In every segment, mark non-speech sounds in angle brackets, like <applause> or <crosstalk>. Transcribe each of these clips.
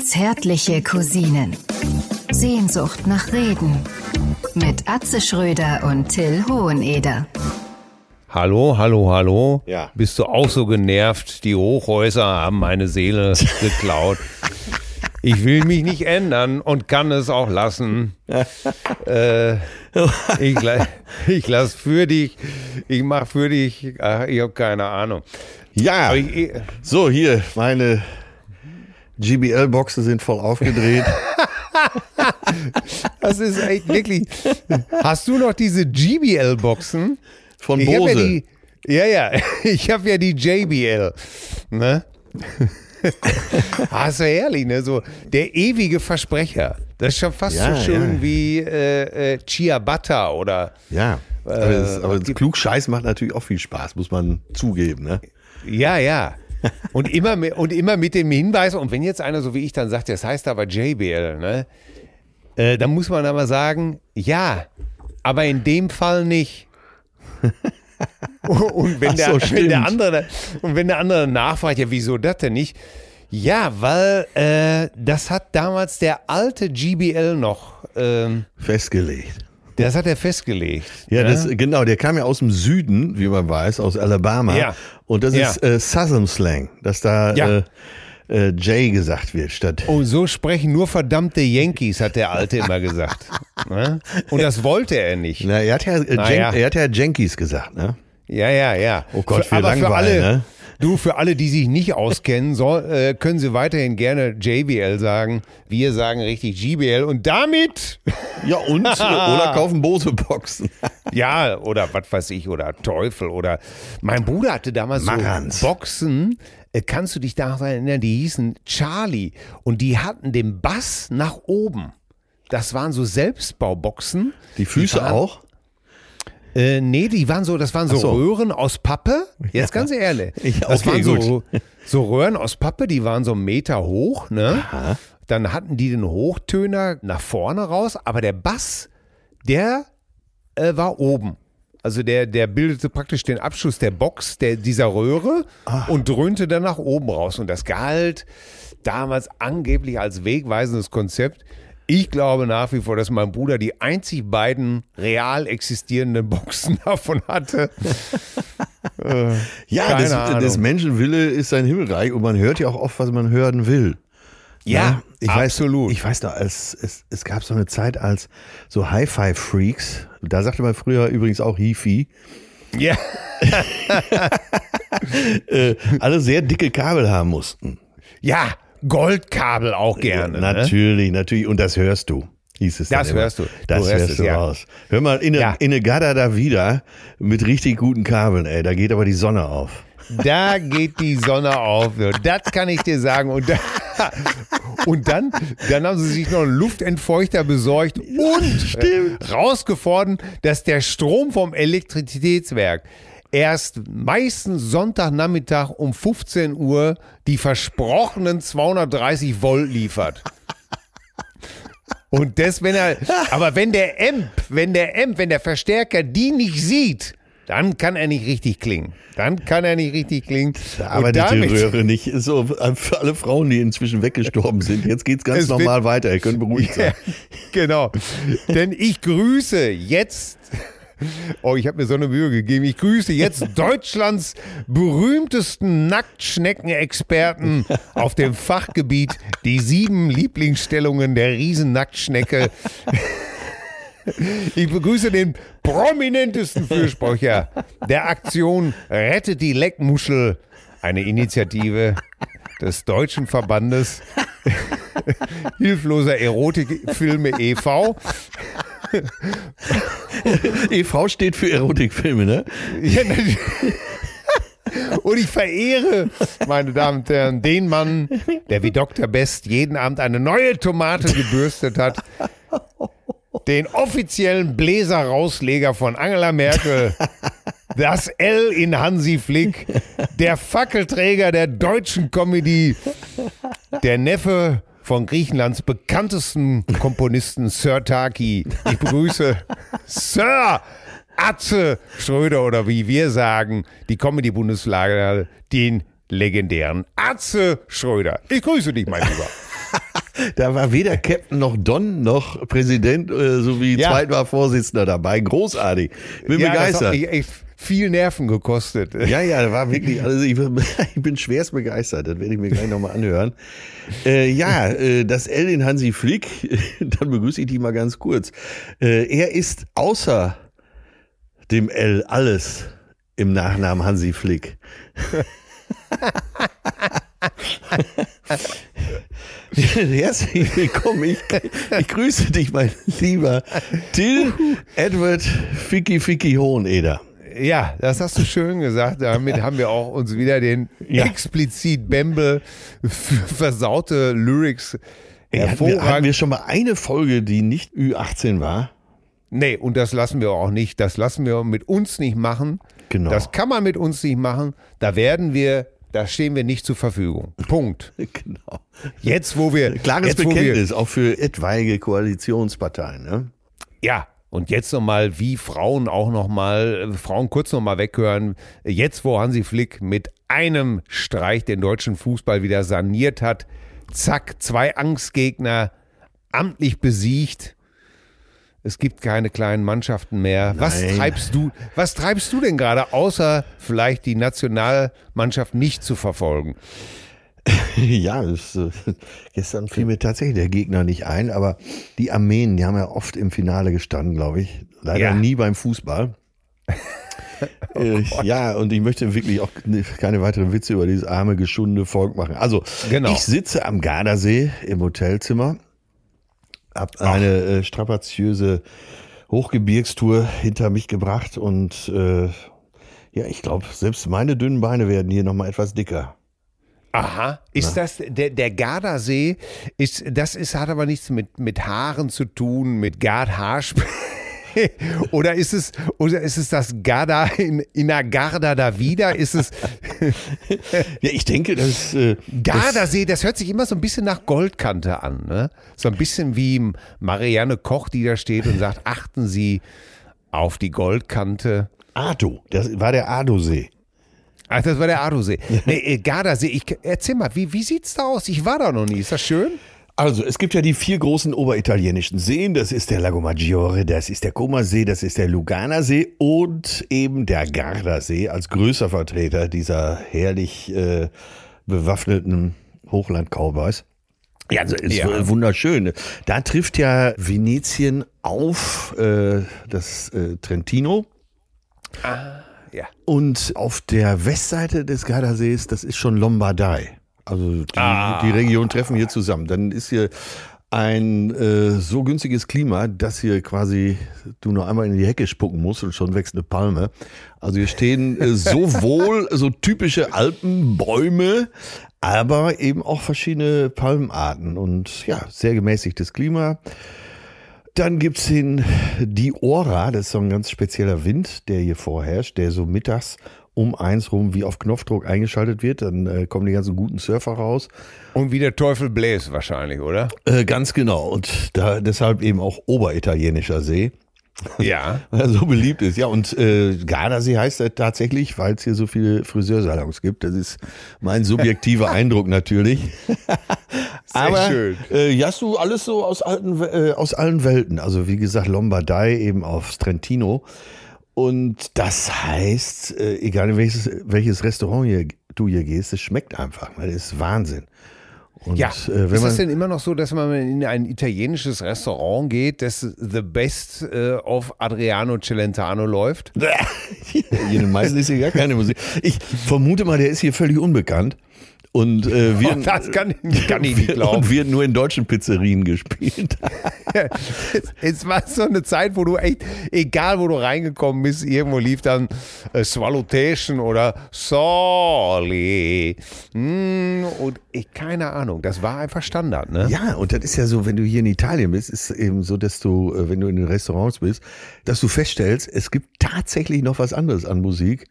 Zärtliche Cousinen. Sehnsucht nach Reden. Mit Atze Schröder und Till Hoheneder. Hallo, hallo, hallo. Ja. Bist du auch so genervt? Die Hochhäuser haben meine Seele <laughs> geklaut. Ich will mich nicht ändern und kann es auch lassen. <laughs> äh, ich, ich lass für dich, ich mach für dich, ach, ich habe keine Ahnung. Ja, ich, ich, so hier, meine GBL-Boxen sind voll aufgedreht. <laughs> das ist echt wirklich. Hast du noch diese GBL-Boxen? Von Ich Bose. ja, die, ja, ja, <laughs> ich habe ja die JBL. Ne? ah, ist ja herrlich, ne? So der ewige Versprecher. Das ist schon fast Ja, so schön ja. wie äh, äh, Ciabatta oder. ja, aber, das, aber das Klugscheiß macht natürlich auch viel Spaß, muss man zugeben. Ne? Ja, ja. Und immer, mit, und immer mit dem Hinweis, und wenn jetzt einer so wie ich dann sagt, das heißt aber JBL, ne? Äh, dann muss man aber sagen, ja, aber in dem Fall nicht. <laughs> Und wenn, der, so, <laughs> wenn der andere und wenn der andere nachfragt, ja, wieso das denn nicht? Ja, weil äh, das hat damals der alte GBL noch, ähm, Festgelegt. Das hat er festgelegt. Ja, ne? das, genau, der kam ja aus dem Süden, wie man weiß, aus Alabama. Ja. Und das Ja. ist äh, Southern Slang, dass da Ja. äh, äh, Jay gesagt wird statt. Und so sprechen nur verdammte Yankees, hat der Alte immer gesagt. <laughs> Ne? Und das wollte er nicht. Na, er hat ja, äh, Jen- ja. er hat ja Yankees gesagt, ne? Ja, ja, ja. Oh Gott, für, aber für Langeweile, alle, ne? Du, für alle, die sich nicht auskennen, soll, äh, können sie weiterhin gerne JBL sagen. Wir sagen richtig GBL. Und damit, Ja, und? <laughs> oder kaufen Bose-Boxen. <laughs> ja, oder was weiß ich, oder Teufel, oder mein Bruder hatte damals Marantz. so Boxen. Äh, kannst du dich daran erinnern? Die hießen Charlie. Und die hatten den Bass nach oben. Das waren so Selbstbauboxen. Die Füße waren- auch? Äh, nee, die waren so, das waren so, Ach so. Röhren aus Pappe. Jetzt ganz ehrlich. <laughs> Ja, das okay, waren so, gut. so Röhren aus Pappe, die waren so einen Meter hoch, ne? Dann hatten die den Hochtöner nach vorne raus, aber der Bass, der äh, war oben. Also der, der bildete praktisch den Abschluss der Box der, dieser Röhre und dröhnte dann nach oben raus. Und das galt damals angeblich als wegweisendes Konzept. Ich glaube nach wie vor, dass mein Bruder die einzig beiden real existierenden <laughs> Boxen davon hatte. Ja, Keine des, des Menschen Wille ist sein Himmelreich und man hört ja auch oft, was man hören will. Ja, ich absolut. Weiß, ich weiß noch, als, es, es gab so eine Zeit, als so Hi-Fi-Freaks, da sagte man früher übrigens auch Hi-Fi, ja, <laughs> äh, alle sehr dicke Kabel haben mussten. ja, Goldkabel auch gerne. ne? Natürlich, natürlich. Und das hörst du. Hieß es Das hörst du. Du Das hörst hörst es, du ja. raus. Hör mal, in eine, Ja. in eine Gada da wieder mit richtig guten Kabeln, ey. Da geht aber die Sonne auf. Da geht die Sonne auf. Das kann ich dir sagen. Und, da, und dann, dann haben sie sich noch einen Luftentfeuchter besorgt und rausgefunden, dass der Strom vom Elektrizitätswerk erst meistens Sonntagnachmittag um 15 Uhr die versprochenen 230 Volt liefert. Und das, wenn er, aber wenn der Amp, wenn der Amp, wenn der Verstärker die nicht sieht, dann kann er nicht richtig klingen. Dann kann er nicht richtig klingen. Arbeitet die Röhre nicht. So, für alle Frauen, die inzwischen weggestorben sind. Jetzt geht's ganz Es normal weiter. Ihr könnt beruhigt sein. Ja, genau. Denn ich grüße jetzt. Oh, ich habe mir so eine Mühe gegeben. Ich grüße jetzt <laughs> Deutschlands berühmtesten Nacktschnecken-Experten auf dem Fachgebiet die sieben Lieblingsstellungen der Riesennacktschnecke. <laughs> Ich begrüße den prominentesten Fürsprecher der Aktion Rettet die Leckmuschel, eine Initiative des Deutschen Verbandes <laughs> hilfloser Erotikfilme e.V. EV steht für Erotikfilme, ne? Ja, natürlich. Und ich verehre, meine Damen und Herren, den Mann, der wie Dr. Best jeden Abend eine neue Tomate gebürstet hat. Den offiziellen Bläser-Rausleger von Angela Merkel. Das L in Hansi Flick. Der Fackelträger der deutschen Comedy. Der Neffe von Griechenlands bekanntesten Komponisten Sir Taki. Ich begrüße Sir Atze Schröder oder wie wir sagen, die Comedy-Bundeslage, den legendären Atze Schröder. Ich grüße dich, mein Lieber. Da war weder Captain noch Don noch Präsident äh, sowie Ja. zweitmal Vorsitzender dabei. Großartig. Bin Ja, begeistert. hat mich echt viel Nerven gekostet. Ja, ja, da war wirklich, also ich, bin- <laughs> ich bin schwerst begeistert, das werde ich mir gleich nochmal anhören. Äh, ja, äh, das L in Hansi Flick, <laughs> dann begrüße ich dich mal ganz kurz. Äh, er ist außer dem L alles im Nachnamen Hansi Flick. <laughs> Herzlich willkommen. Ich, ich grüße dich, mein lieber Till Edward Ficky Ficky Hoheneder. Ja, das hast du schön gesagt. Damit haben wir auch uns wieder den Ja. explizit Bembel versaute Lyrics Ey, hatten, wir, hervorragend. schon mal eine Folge, die nicht Ü18 war? Nee, und das lassen wir auch nicht. Das lassen wir mit uns nicht machen. Genau. Das kann man mit uns nicht machen. Da werden wir, da stehen wir nicht zur Verfügung. Punkt. <laughs> Genau. Jetzt, wo wir. Klares jetzt, wo wir, Bekenntnis, auch für etwaige Koalitionsparteien. Ne? Ja, und jetzt nochmal, wie Frauen auch nochmal, Frauen kurz nochmal weghören. Jetzt, wo Hansi Flick mit einem Streich den deutschen Fußball wieder saniert hat, zack, zwei Angstgegner amtlich besiegt. Es gibt keine kleinen Mannschaften mehr. Was treibst du, was treibst du denn gerade, außer vielleicht die Nationalmannschaft nicht zu verfolgen? <laughs> Ja, das, äh, <laughs> gestern fiel mir tatsächlich der Gegner nicht ein, aber die Armenen, die haben ja oft im Finale gestanden, glaube ich. Leider Ja. nie beim Fußball. <laughs> äh, ja, und ich möchte wirklich auch ne- keine weiteren Witze über dieses arme, geschundene Volk machen. Also, Genau. ich sitze am Gardasee im Hotelzimmer, hab eine äh, strapaziöse Hochgebirgstour hinter mich gebracht und äh, ja, ich glaube, selbst meine dünnen Beine werden hier nochmal etwas dicker. Aha. Ist das der, der Gardasee? Ist, das ist, hat aber nichts mit, mit Haaren zu tun, mit Gardhaarspray. <laughs> Oder ist es, oder ist es das Garda in, in der Garda da wieder? Ist es <laughs> Ja, ich denke, dass äh, Gardasee? Das hört sich immer so ein bisschen nach Goldkante an. Ne? So ein bisschen wie Marianne Koch, die da steht und sagt: Achten Sie auf die Goldkante. Ado, das war der Ado-See. Ach, das war der Adosee. Nee, äh, Gardasee, ich, erzähl mal, wie, wie sieht's da aus? Ich war da noch nie. Ist das schön? Also, es gibt ja die vier großen oberitalienischen Seen. Das ist der Lago Maggiore, das ist der Comasee, das ist der Luganersee und eben der Gardasee als größter Vertreter dieser herrlich äh, bewaffneten Hochland-Cowboys. Ja, also ist Ja. wunderschön. Da trifft ja Venetien auf äh, das äh, Trentino. Ja. Und auf der Westseite des Gardasees, das ist schon Lombardei. Also die, Ah. die Regionen treffen hier zusammen. Dann ist hier ein äh, so günstiges Klima, dass hier quasi du nur einmal in die Hecke spucken musst und schon wächst eine Palme. Also hier stehen äh, sowohl so typische Alpenbäume, aber eben auch verschiedene Palmenarten und ja, sehr gemäßigtes Klima. Dann gibt's den Diora, das ist so ein ganz spezieller Wind, der hier vorherrscht, der so mittags um eins rum wie auf Knopfdruck eingeschaltet wird. Dann äh, kommen die ganzen guten Surfer raus. Und wie der Teufel bläst wahrscheinlich, oder? Äh, ganz genau. Und da deshalb eben auch oberitalienischer See, Ja. <laughs> weil er so beliebt ist. Ja, und äh, Gardasee heißt er tatsächlich, weil es hier so viele Friseursalons gibt. Das ist mein subjektiver <laughs> Eindruck natürlich. Aber schön. Äh, ja, hast du alles so aus, alten, äh, aus allen Welten. Also wie gesagt, Lombardei eben aufs Trentino. Und das heißt, äh, egal in welches, welches Restaurant hier, du hier gehst, es schmeckt einfach. weil Das ist Wahnsinn. Und Ja, äh, ist es denn immer noch so, dass man in ein italienisches Restaurant geht, das The Best äh, of Adriano Celentano läuft? <laughs> in den meisten ist hier gar keine Musik. Ich vermute mal, der ist hier völlig unbekannt. Und äh, <laughs> wird, Oh, das kann ich- kann ich nicht <laughs> glauben. Und wird nur in deutschen Pizzerien gespielt. es, <laughs> es war so eine Zeit, wo du echt, egal wo du reingekommen bist, irgendwo lief dann äh, Swallotation oder Soli. Mm, und ich, keine Ahnung, das war einfach Standard, ne? Ja, und das ist ja so, wenn du hier in Italien bist, ist eben so, dass du, äh, wenn du in den Restaurants bist, dass du feststellst, es gibt tatsächlich noch was anderes an Musik,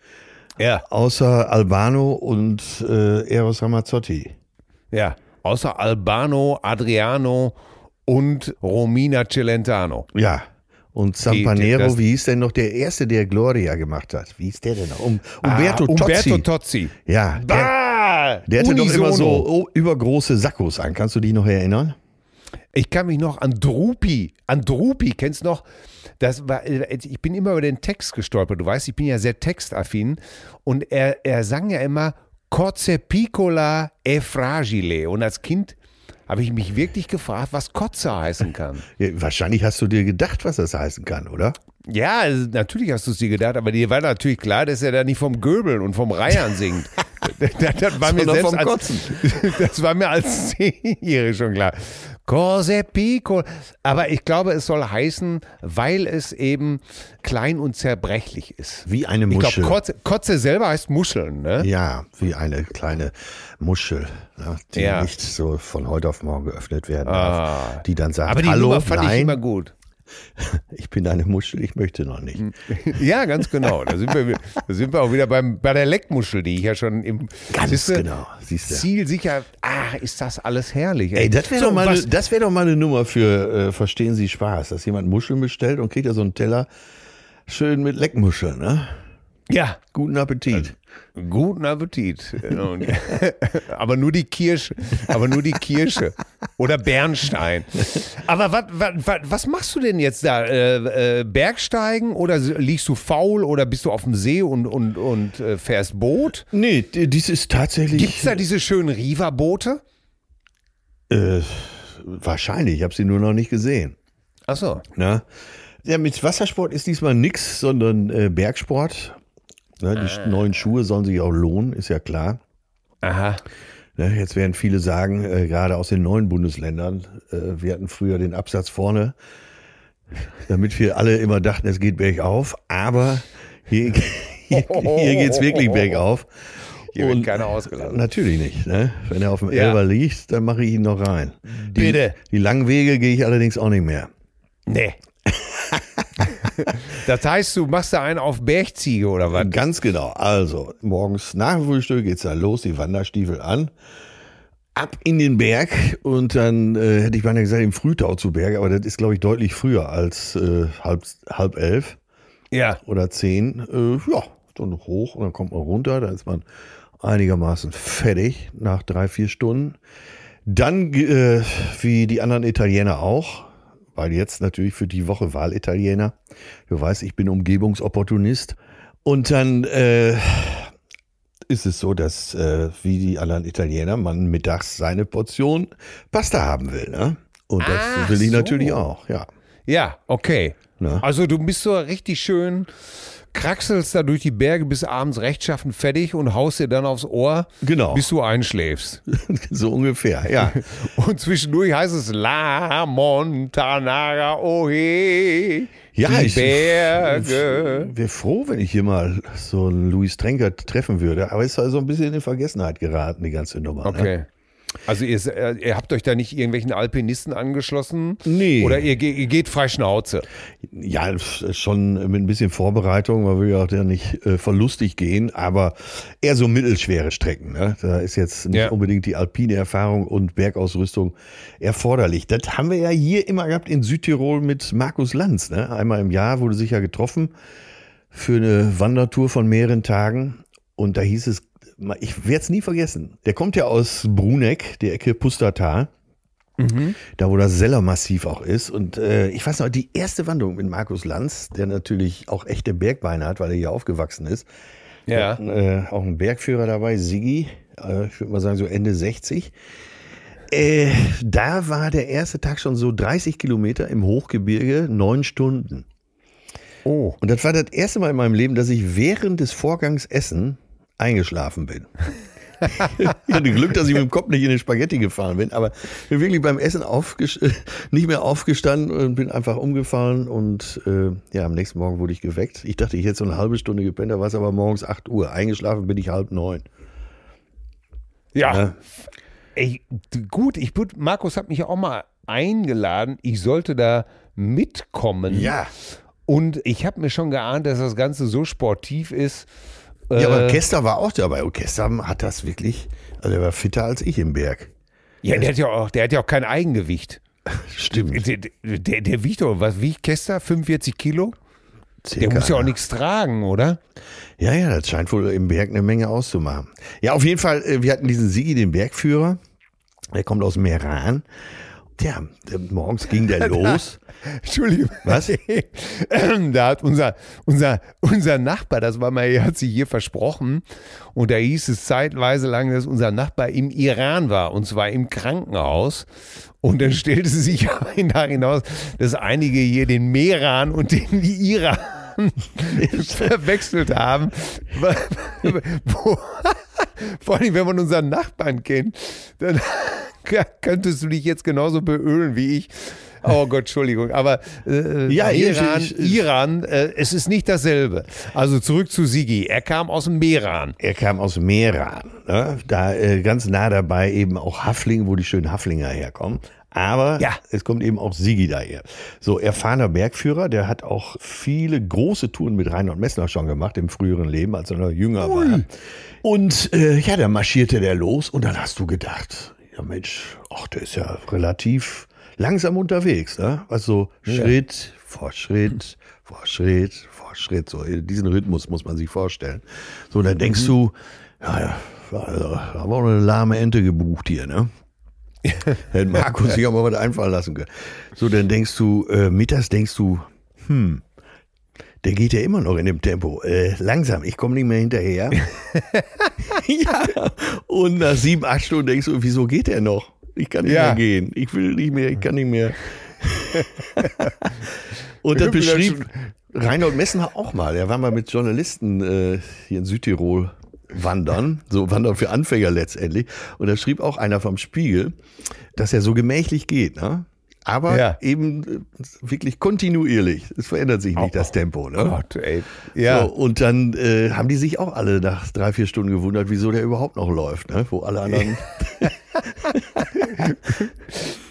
Ja. außer Albano und äh, Eros Ramazzotti. Ja. Außer Albano, Adriano und Romina Celentano. Ja. Und Sampanero, wie hieß denn noch der erste, der Gloria gemacht hat? Wie hieß der denn noch? Um, Umberto ah, Tozzi. Umberto Tozzi. Ja, der, Bah! Der hatte doch immer so übergroße Sakkos an. Kannst du dich noch erinnern? Ich kann mich noch an Drupi, an Drupi, kennst du noch? Das war, äh, ich bin immer über den Text gestolpert. Du weißt, ich bin ja sehr textaffin. Und er, er sang ja immer Cozze piccola e fragile. Und als Kind habe ich mich wirklich gefragt, was Kotze heißen kann. <laughs> Ja, wahrscheinlich hast du dir gedacht, was das heißen kann, oder? Ja, also natürlich hast du es dir gedacht, aber dir war natürlich klar, dass er da nicht vom Göbeln und vom Reihern singt. das, <laughs> <laughs> das, war mir Sondern selbst als, das war mir als Zehnjährige schon klar. Cose pico. Aber ich glaube, es soll heißen, weil es eben klein und zerbrechlich ist. Wie eine Ich Muschel. glaube, Kotze, Kotze selber heißt Muscheln, ne? ja, wie eine kleine Muschel, ne, die Ja. nicht so von heute auf morgen geöffnet werden darf. Ah. Die dann sagt, Aber die hallo, Nummer fand ich nein, immer gut. <laughs> ich bin eine Muschel, ich möchte noch nicht. <laughs> Ja, ganz genau. Da sind wir, da sind wir auch wieder beim, bei der Leckmuschel, die ich ja schon im Ganz Siehste, genau, siehst du. Zielsicher. Ah, ist das alles herrlich. Ey, das wäre So, doch, mal eine- das wär doch mal eine Nummer für äh, Verstehen Sie Spaß, dass jemand Muscheln bestellt und kriegt da so einen Teller schön mit Leckmuscheln, ne? Ja, Guten Appetit. Guten Appetit. <laughs> Aber nur die Kirsche. Aber nur die Kirsche. Oder Bernstein. Aber wat, wat, wat, was machst du denn jetzt da? Äh, äh, Bergsteigen oder liegst du faul oder bist du auf dem See und, und, und äh, fährst Boot? Nee, dies ist tatsächlich. Gibt es da diese schönen Riva-Boote? Äh, wahrscheinlich, ich habe sie nur noch nicht gesehen. Achso. Ne? Ja, mit Wassersport ist diesmal nix, sondern äh, Bergsport. Ne, die sch- neuen Schuhe sollen sich auch lohnen, ist ja klar. Aha. Ne, jetzt werden viele sagen, äh, gerade aus den neuen Bundesländern, äh, wir hatten früher den Absatz vorne, damit wir alle immer dachten, es geht bergauf. Aber hier, hier, hier geht es wirklich bergauf. Hier wird keiner ausgelassen. Natürlich nicht. Ne? Wenn er auf dem Ja. Elber liegt, dann mache ich ihn noch rein. Die, Bitte. Die langen Wege gehe ich allerdings auch nicht mehr. Nee. <laughs> <laughs> das heißt, du machst da einen auf Bergziege oder was? Ganz genau. Also, morgens nach dem Frühstück geht's dann los, die Wanderstiefel an. Ab in den Berg und dann äh, hätte ich beinahe gesagt, im Frühtau zu Berg, aber das ist, glaube ich, deutlich früher als äh, halb, halb elf Ja. oder zehn. Äh, ja, dann hoch und dann kommt man runter, da ist man einigermaßen fertig nach drei, vier Stunden. Dann, äh, wie die anderen Italiener auch, weil jetzt natürlich für die Woche Wahlitaliener. Du weißt, ich bin Umgebungsopportunist. Und dann äh, ist es so, dass äh, wie die anderen Italiener man mittags seine Portion Pasta haben will. Ne? Und das Ach will ich so. natürlich auch, ja. Ja, okay. Na? Also du bist so richtig schön, kraxelst da durch die Berge bis abends rechtschaffen fertig und haust dir dann aufs Ohr, Genau. bis du einschläfst. <laughs> so ungefähr, ja. <laughs> Und zwischendurch heißt es La Montanaga, oh hey, Ja, die ich- Berge. Wäre froh, wenn ich hier mal so einen Louis Trenker treffen würde. Aber es ist also ein bisschen in Vergessenheit geraten, die ganze Nummer. Ne? Also ihr, äh, ihr habt euch da nicht irgendwelchen Alpinisten angeschlossen? Nee. Oder ihr, ihr geht frei Schnauze? Ja, schon mit ein bisschen Vorbereitung. Man will ja auch ja nicht äh, verlustig gehen, aber eher so mittelschwere Strecken. Ne? Da ist jetzt nicht Ja. unbedingt die alpine Erfahrung und Bergausrüstung erforderlich. Das haben wir ja hier immer gehabt in Südtirol mit Markus Lanz. Ne? Einmal im Jahr wurde sich ja getroffen für eine Wandertour von mehreren Tagen. Und da hieß es, ich werde es nie vergessen. Der kommt ja aus Bruneck, der Ecke Pustertal. Da, wo das Sellermassiv auch ist. Und äh, ich weiß noch, die erste Wanderung mit Markus Lanz, der natürlich auch echte Bergbeine hat, weil er hier aufgewachsen ist. Ja. hatten, äh, auch einen Bergführer dabei, Siggi, äh, ich würde mal sagen so Ende 60. Äh, da war der erste Tag schon so 30 Kilometer im Hochgebirge, neun Stunden. Oh. Und das war das erste Mal in meinem Leben, dass ich während des Vorgangs Essen eingeschlafen bin. ich hatte Glück, dass ich mit dem Kopf nicht in den Spaghetti gefahren bin, aber bin wirklich beim Essen <laughs> nicht mehr aufgestanden und bin einfach umgefallen und äh, ja, am nächsten Morgen wurde ich geweckt. Ich dachte, ich hätte so eine halbe Stunde gepennt, da war es aber morgens 8 Uhr. Eingeschlafen bin ich halb neun. Ja. Ja. Ey, gut, ich Markus hat mich ja auch mal eingeladen. Ich sollte da mitkommen. Ja. Und ich habe mir schon geahnt, dass das Ganze so sportiv ist. Ja, aber Äh, Kester war auch dabei. Und Kester hat das wirklich, also er war fitter als ich im Berg. ja, der hat ja auch, der hat ja auch kein Eigengewicht. <laughs> Stimmt. Der, der, der wiegt doch, was wiegt Kester? 45 Kilo? Der Circa, muss ja auch nichts tragen, oder? Ja, ja, das scheint wohl im Berg eine Menge auszumachen. Ja, auf jeden Fall, äh, wir hatten diesen Sigi, den Bergführer. Der kommt aus Meran. Tja, äh, morgens ging der <laughs> los. Entschuldigung. Was? <laughs> Da hat unser, unser, unser Nachbar, das war mal, er hat sich hier versprochen. Und da hieß es zeitweise lang, dass unser Nachbar im Iran war. Und zwar im Krankenhaus. Und dann stellte sich <laughs> aber hinaus, dass einige hier den Meran und den Iran verwechselt haben. Wo, vor allem, wenn man unseren Nachbarn kennt, dann <laughs> könntest du dich jetzt genauso beölen wie ich. Oh Gott, Entschuldigung. Aber äh, Ja, Iran, ich- ich- Iran äh, es ist nicht dasselbe. Also zurück zu Sigi. Er kam aus dem Meran. Er kam aus Meran. Ne? Da äh, ganz nah dabei eben auch Hafling, wo die schönen Haflinger herkommen. Aber Ja. es kommt eben auch Sigi daher. So, erfahrener Bergführer, der hat auch viele große Touren mit Reinhold Messner schon gemacht im früheren Leben, als er noch jünger war. Und äh, ja, da marschierte der los und dann hast du gedacht, ja Mensch, ach, der ist ja relativ langsam unterwegs. Ne? Also Schritt vor Schritt vor Schritt vor Schritt. So, diesen Rhythmus muss man sich vorstellen. So, dann denkst du, ja, ja, also, haben wir auch eine lahme Ente gebucht hier, ne? <laughs> Hätte Markus sich auch mal was einfallen lassen können. So, dann denkst du, äh, mittags denkst du, hm, der geht ja immer noch in dem Tempo. Äh, langsam, ich komme nicht mehr hinterher. <laughs> ja. Und nach sieben, acht Stunden denkst du, wieso geht der noch? Ich kann nicht Ja. mehr gehen. Ich will nicht mehr, ich kann nicht mehr. <laughs> Und das beschrieb Reinhold Messner auch mal. Er war mal mit Journalisten äh, hier in Südtirol wandern, so wandern für Anfänger letztendlich. Und da schrieb auch einer vom Spiegel, dass er so gemächlich geht, ne? Aber Ja. eben äh, wirklich kontinuierlich. Es verändert sich nicht das Tempo, ne? Gott, ey. Ja. So, und dann äh, haben die sich auch alle nach drei, vier Stunden gewundert, wieso der überhaupt noch läuft, ne? Wo alle anderen. <laughs>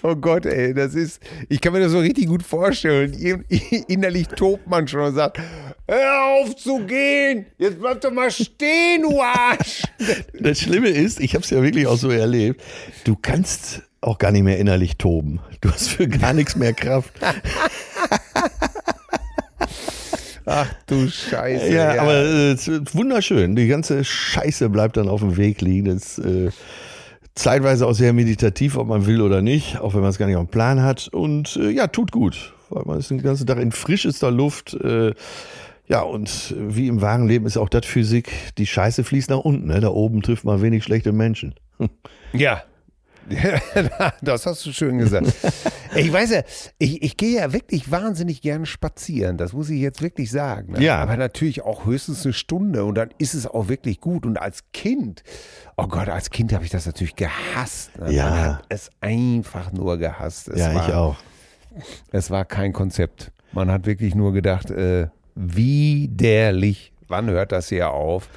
Oh Gott, ey, das ist, ich kann mir das so richtig gut vorstellen. <laughs> Innerlich tobt man schon und sagt, hör auf zu gehen, jetzt bleib doch mal stehen, du Arsch. <laughs> Das Schlimme ist, ich habe es ja wirklich auch so erlebt, du kannst auch gar nicht mehr innerlich toben. Du hast für gar nichts mehr Kraft. <laughs> Ach du Scheiße. Ja, aber äh, es ist wunderschön. Die ganze Scheiße bleibt dann auf dem Weg liegen. Das ist äh, zeitweise auch sehr meditativ, ob man will oder nicht, auch wenn man es gar nicht auf dem Plan hat. Und äh, ja, tut gut, weil man ist den ganzen Tag in frischester Luft. Äh, ja, und wie im wahren Leben ist auch das Physik, die Scheiße fließt nach unten. Ne? Da oben trifft man wenig schlechte Menschen. <laughs> Ja. <laughs> Das hast du schön gesagt. Ich weiß ja, ich, ich gehe ja wirklich wahnsinnig gerne spazieren. Das muss ich jetzt wirklich sagen. Ne? Ja. Aber natürlich auch höchstens eine Stunde und dann ist es auch wirklich gut. Und als Kind, oh Gott, als Kind habe ich das natürlich gehasst. Ne? Ja. Man hat es einfach nur gehasst. Es ja, war, ich auch. Es war kein Konzept. Man hat wirklich nur gedacht, äh, widerlich. Wann hört das hier auf?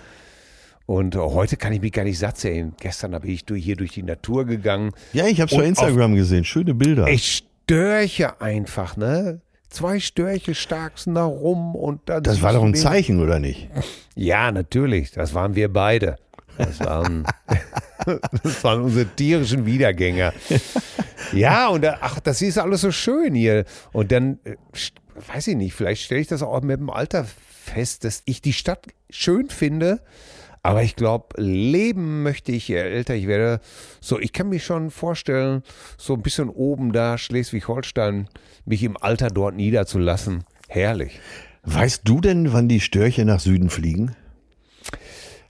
Und heute kann ich mich gar nicht satt sehen. Gestern habe ich durch, hier durch die Natur gegangen. Ja, ich habe Und schon Instagram gesehen. Schöne Bilder. Ich Störche einfach, ne? Zwei Störche starksten da rum und dann. das war doch ein Zeichen, oder nicht? Ja, natürlich. Das waren wir beide. Das waren, <laughs> das waren unsere tierischen Wiedergänger. Ja, und da, ach, das ist alles so schön hier. Und dann, äh, weiß ich nicht, vielleicht stelle ich das auch mit dem Alter fest, dass ich die Stadt schön finde. Aber ich glaube, leben möchte ich, je älter ich werde. So, ich kann mir schon vorstellen, so ein bisschen oben da, Schleswig-Holstein, mich im Alter dort niederzulassen. Herrlich. Weißt du denn, wann die Störche nach Süden fliegen?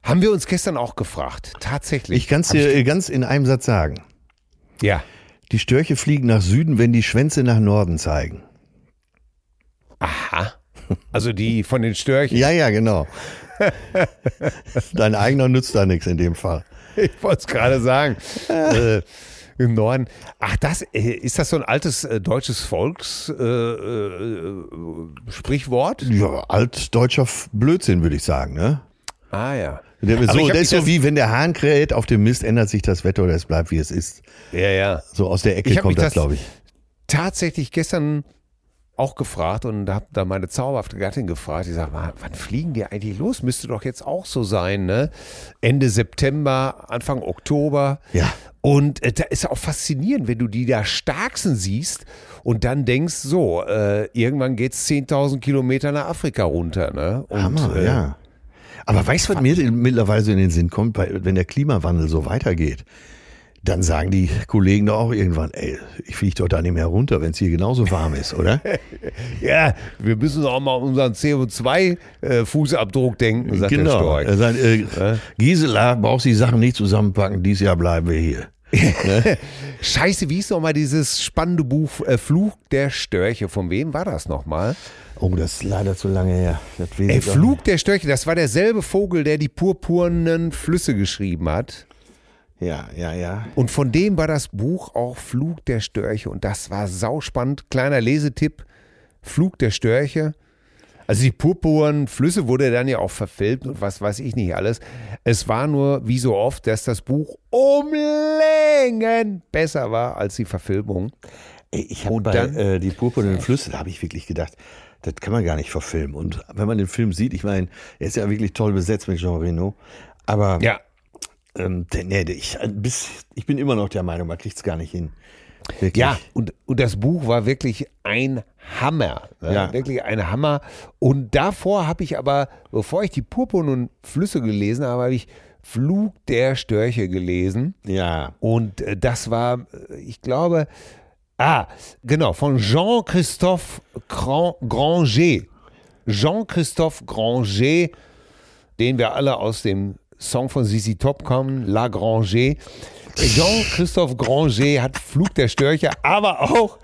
Haben wir uns gestern auch gefragt. Tatsächlich. Ich kann es dir äh, ganz in einem Satz sagen. Ja. Die Störche fliegen nach Süden, wenn die Schwänze nach Norden zeigen. Aha. Also die von den Störchen. Ja, ja, genau. <laughs> Dein eigener nützt da nichts in dem Fall. Ich wollte es gerade sagen. äh, Im Norden. Ach, das äh, ist das so ein altes äh, deutsches Volkssprichwort? Äh, Sprichwort? Ja, altdeutscher Blödsinn, würde ich sagen, ne? ah ja. Der, so, das ist so wie, wenn der Hahn kräht, auf dem Mist ändert sich das Wetter oder es bleibt, wie es ist. Ja, ja. So aus der Ecke kommt das, das- glaube ich. Tatsächlich gestern auch gefragt und habe da meine zauberhafte Gattin gefragt. Die sagt, wann fliegen die eigentlich los? Müsste doch jetzt auch so sein, ne? Ende September, Anfang Oktober. Ja. Und äh, da ist auch faszinierend, wenn du die da starksten siehst und dann denkst, so, äh, irgendwann geht's 10.000 Kilometer nach Afrika runter, ne? Und, Hammer, äh, ja. Aber weißt du, was mir mittlerweile in den Sinn kommt, wenn der Klimawandel so weitergeht? Dann sagen die Kollegen doch auch irgendwann, ey, ich fliege doch da nicht mehr runter, wenn es hier genauso warm ist, oder? <laughs> Ja, wir müssen auch mal an unseren CO2-Fußabdruck denken, sagt der genau. Storch. Er sagt, äh, Gisela, brauchst die Sachen nicht zusammenpacken, dieses Jahr bleiben wir hier. <laughs> Scheiße, wie ist nochmal dieses spannende Buch äh, Fluch der Störche? Von wem war das nochmal? Oh, das ist leider zu lange her. Ey, Flug der Störche, das war derselbe Vogel, der die purpurnen Flüsse geschrieben hat. Ja, ja, ja. Und von dem war das Buch auch Flug der Störche. Und das war sauspannend. Kleiner Lesetipp: Flug der Störche. Also die purpurnen Flüsse wurde dann ja auch verfilmt und was weiß ich nicht alles. Es war nur, wie so oft, dass das Buch um Längen besser war als die Verfilmung. Ich habe Und bei dann- äh, die purpurnen Flüsse, da habe ich wirklich gedacht, das kann man gar nicht verfilmen. Und wenn man den Film sieht, ich meine, er ist ja wirklich toll besetzt mit Jean Reno. Aber Ja, ähm, nee, ich, bis, ich bin immer noch der Meinung, man kriegt es gar nicht hin. Wirklich. Ja, und, und das Buch war wirklich ein Hammer. Ne? Ja. Wirklich ein Hammer. Und davor habe ich aber, bevor ich die Purpurnen Flüsse gelesen habe, habe ich Flug der Störche gelesen. Ja. Und äh, das war, äh, ich glaube, ah, genau, von Jean-Christophe Gran- Granger. Jean-Christophe Granger, den wir alle aus dem Song von Sisi Top kommen, La Granger. Jean-Christophe Granger hat Flug der Störche, aber auch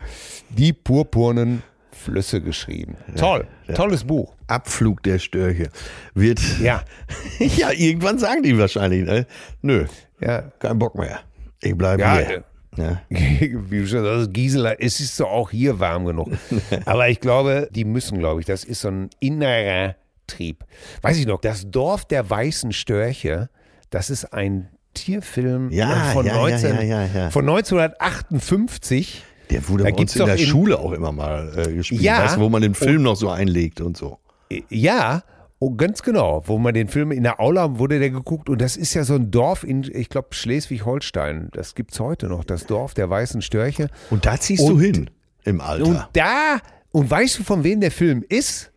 die purpurnen Flüsse geschrieben. Toll, tolles Buch. Abflug der Störche wird. Ja, <laughs> ja, irgendwann sagen die wahrscheinlich, ne? Nö, ja. kein Bock mehr. Ich bleibe Ja, hier. Ja. <laughs> Wie schon sagst, Gisela, es ist doch auch hier warm genug. <laughs> Aber ich glaube, die müssen, glaube ich, das ist so ein innerer Trieb. Weiß ich noch, das Dorf der weißen Störche, das ist ein Tierfilm Ja, äh, von, ja, ja, 19, ja, ja, ja. von 1958. Der wurde Da bei uns in der in- Schule auch immer mal äh, gespielt. Ja. Weißt du, wo man den Film noch so einlegt und so. Ja, oh, ganz genau. Wo man den Film in der Aula wurde der geguckt und das ist ja so ein Dorf in, ich glaube, Schleswig-Holstein. Das gibt es heute noch, das Dorf der weißen Störche. Und da ziehst du Und- hin im Alter. Und da, und weißt du, von wem der Film ist?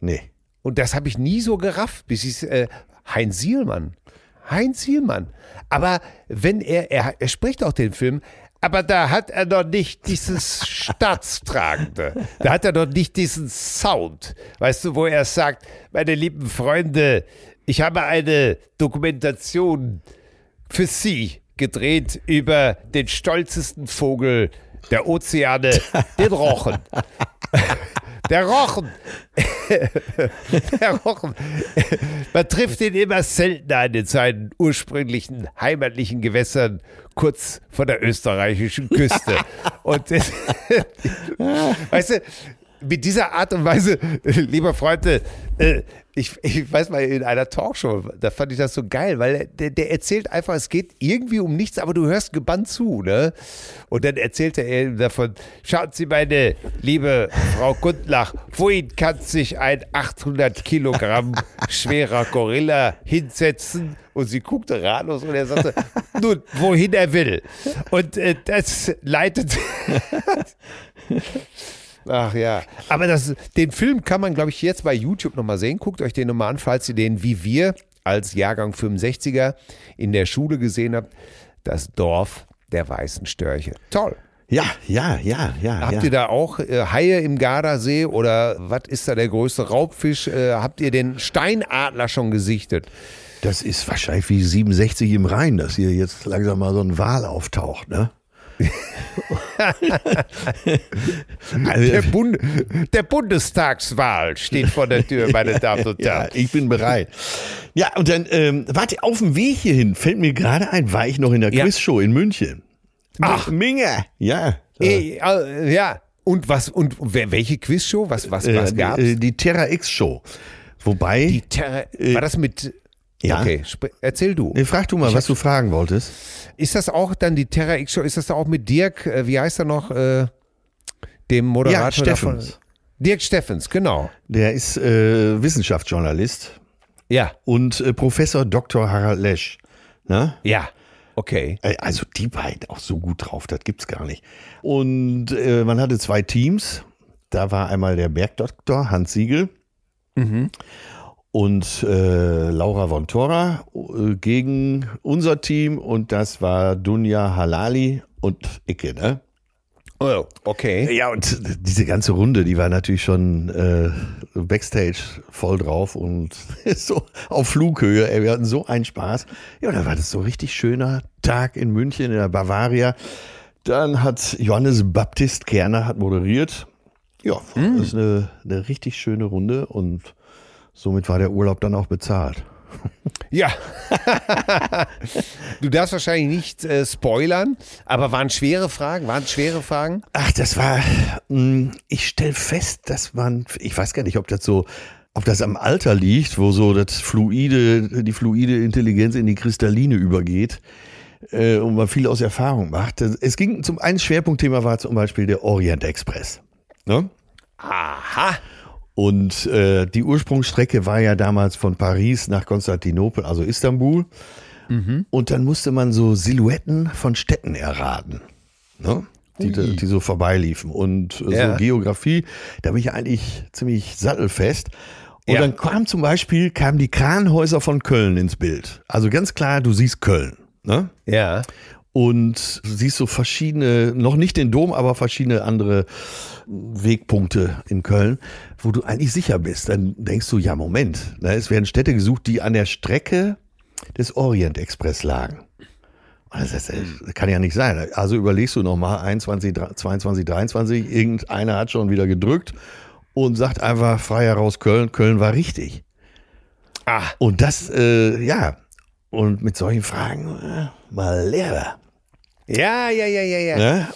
nee. Und das habe ich nie so gerafft, bis ich äh, Heinz Sielmann. Heinz Sielmann. Aber wenn er, er, er spricht auch den Film, aber da hat er doch nicht dieses <laughs> Staatstragende. Da hat er doch nicht diesen Sound. Weißt du, wo er sagt, meine lieben Freunde, ich habe eine Dokumentation für Sie gedreht über den stolzesten Vogel der Ozeane, den Rochen. <laughs> Der Rochen. <laughs> Der Rochen. Man trifft ihn immer seltener an in seinen ursprünglichen heimatlichen Gewässern kurz vor der österreichischen Küste. <laughs> Und das, weißt du, mit dieser Art und Weise, lieber Freunde, äh, ich, ich weiß mal in einer Talkshow, da fand ich das so geil, weil der, der erzählt einfach, es geht irgendwie um nichts, aber du hörst gebannt zu, ne? Und dann erzählte er ihm davon, schauen Sie, meine liebe Frau Gundlach, wohin kann sich ein 800 Kilogramm schwerer Gorilla hinsetzen? Und sie guckte ratlos und er sagte, <laughs> nun, wohin er will. Und äh, das leitet <laughs> Ach ja, aber das, den Film kann man, glaube ich, jetzt bei YouTube nochmal sehen. Guckt euch den nochmal an, falls ihr den wie wir als Jahrgang 65er in der Schule gesehen habt. Das Dorf der weißen Störche. Toll. Ja, ja, ja, ja. Habt ja. ihr da auch äh, Haie im Gardasee oder was ist da der größte Raubfisch? Äh, habt ihr den Steinadler schon gesichtet? Das ist wahrscheinlich wie 67 im Rhein, dass hier jetzt langsam mal so ein Wal auftaucht, ne? <laughs> Der, also, Bund der Bundestagswahl steht vor der Tür, meine Damen und <laughs> ja, Herren. ich bin bereit. Ja, und dann, ähm, warte, auf dem Weg hierhin fällt mir gerade ein, war ich noch in der Ja. Quizshow in München. Ach. Minge. Ja. Äh, äh, ja. Und was, und welche Quizshow? Was, was, was äh, gab's? die, die Terra X Show. Wobei, Die Terra, war das mit. Ja. Okay, erzähl du. Nee, frag du mal, was du fragen wolltest. Ist das auch dann die Terra X Show? Ist das da auch mit Dirk? Äh, wie heißt er noch? Äh, dem Ja, Moderator davon. Steffens. Dirk Steffens, genau. Der ist äh, Wissenschaftsjournalist Ja, und äh, Professor Dr. Harald Lesch. Ne? ja, okay. Äh, Also die beiden auch so gut drauf, das gibt's gar nicht. Und äh, man hatte zwei Teams. Da war einmal der Bergdoktor Hans Siegel und äh, Laura von Tora äh, gegen unser Team und das war Dunja Halali und Icke, ne? Oh, okay. Ja, und diese ganze Runde, die war natürlich schon äh, Backstage voll drauf und <laughs> so auf Flughöhe. Ey, wir hatten so einen Spaß. Ja, dann war das so ein richtig schöner Tag in München, in der Bavaria. Dann hat Johannes Baptist Kerner hat moderiert. Ja, das ist eine, eine richtig schöne Runde und somit war der Urlaub dann auch bezahlt. Ja. du darfst wahrscheinlich nicht äh, spoilern, aber waren schwere Fragen? Waren schwere Fragen? Ach, das war, mh, ich stelle fest, dass man, ich weiß gar nicht, ob das so, ob das am Alter liegt, wo so das fluide, die fluide Intelligenz in die kristalline übergeht äh, und man viel aus Erfahrung macht. Es ging zum einen Schwerpunktthema war zum Beispiel der Orient Express. Ne? Aha. Und äh, die Ursprungsstrecke war ja damals von Paris nach Konstantinopel, also Istanbul. Und dann musste man so Silhouetten von Städten erraten, ne? die, die so vorbeiliefen. Und äh, Ja. so Geografie, da bin ich eigentlich ziemlich sattelfest. Und Ja. dann kam zum Beispiel, kamen die Kranhäuser von Köln ins Bild. Also ganz klar, du siehst Köln. Ne? Ja. Und siehst so verschiedene, noch nicht den Dom, aber verschiedene andere Wegpunkte in Köln, wo du eigentlich sicher bist. Dann denkst du, ja, Moment, ne, es werden Städte gesucht, die an der Strecke des Orient Express lagen. Das, ist, das kann ja nicht sein. Also überlegst du nochmal 21, 22, 23, irgendeiner hat schon wieder gedrückt und sagt einfach frei heraus Köln, Köln war richtig. Ah, Und das, äh, ja, und mit solchen Fragen äh, mal Lehrer. Ja, ja, ja, ja, ja. Ne?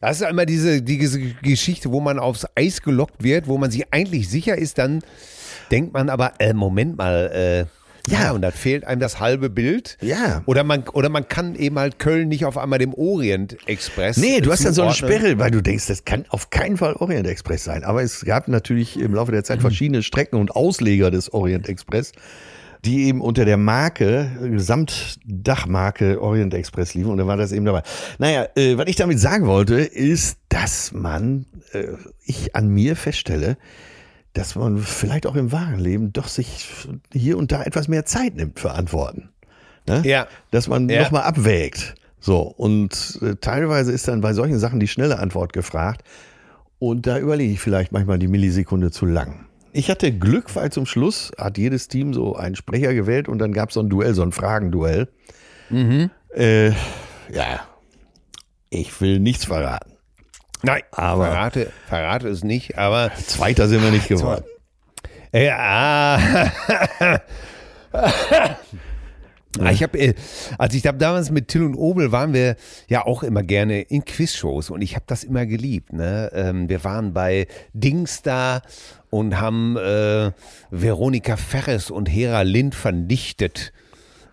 Das ist immer diese, diese Geschichte, wo man aufs Eis gelockt wird, wo man sich eigentlich sicher ist, dann denkt man aber, äh, Moment mal, äh, ja, Ja. und dann fehlt einem das halbe Bild. Ja. Oder man, oder man kann eben halt Köln nicht auf einmal dem Orient Express. Nee, du hast dann so eine. Sperre, weil du denkst, das kann auf keinen Fall Orient Express sein. Aber es gab natürlich im Laufe der Zeit verschiedene Strecken und Ausleger des Orient Express, die eben unter der Marke, Gesamtdachmarke Orient Express liefen. Und dann war das eben dabei. Naja, äh, was ich damit sagen wollte, ist, dass man, äh, ich an mir feststelle, dass man vielleicht auch im wahren Leben doch sich hier und da etwas mehr Zeit nimmt für Antworten. Ne? Ja. Dass man Ja. nochmal abwägt. So, und äh, teilweise ist dann bei solchen Sachen die schnelle Antwort gefragt. Und da überlege ich vielleicht manchmal die Millisekunde zu lang. Ich hatte Glück, weil zum Schluss hat jedes Team so einen Sprecher gewählt und dann gab es so ein Duell, so ein Fragenduell. Äh, ja, ich will nichts verraten. Nein, Aber- verrate, verrate es nicht, aber Zweiter sind wir nicht <laughs> geworden. Äh, <laughs> ah. Ah, Ich habe, äh, als ich hab damals mit Till und Obel waren wir ja auch immer gerne in Quizshows und ich habe das immer geliebt. Ne? Ähm, wir waren bei Dings da und haben äh, Veronika Ferres und Hera Lind vernichtet.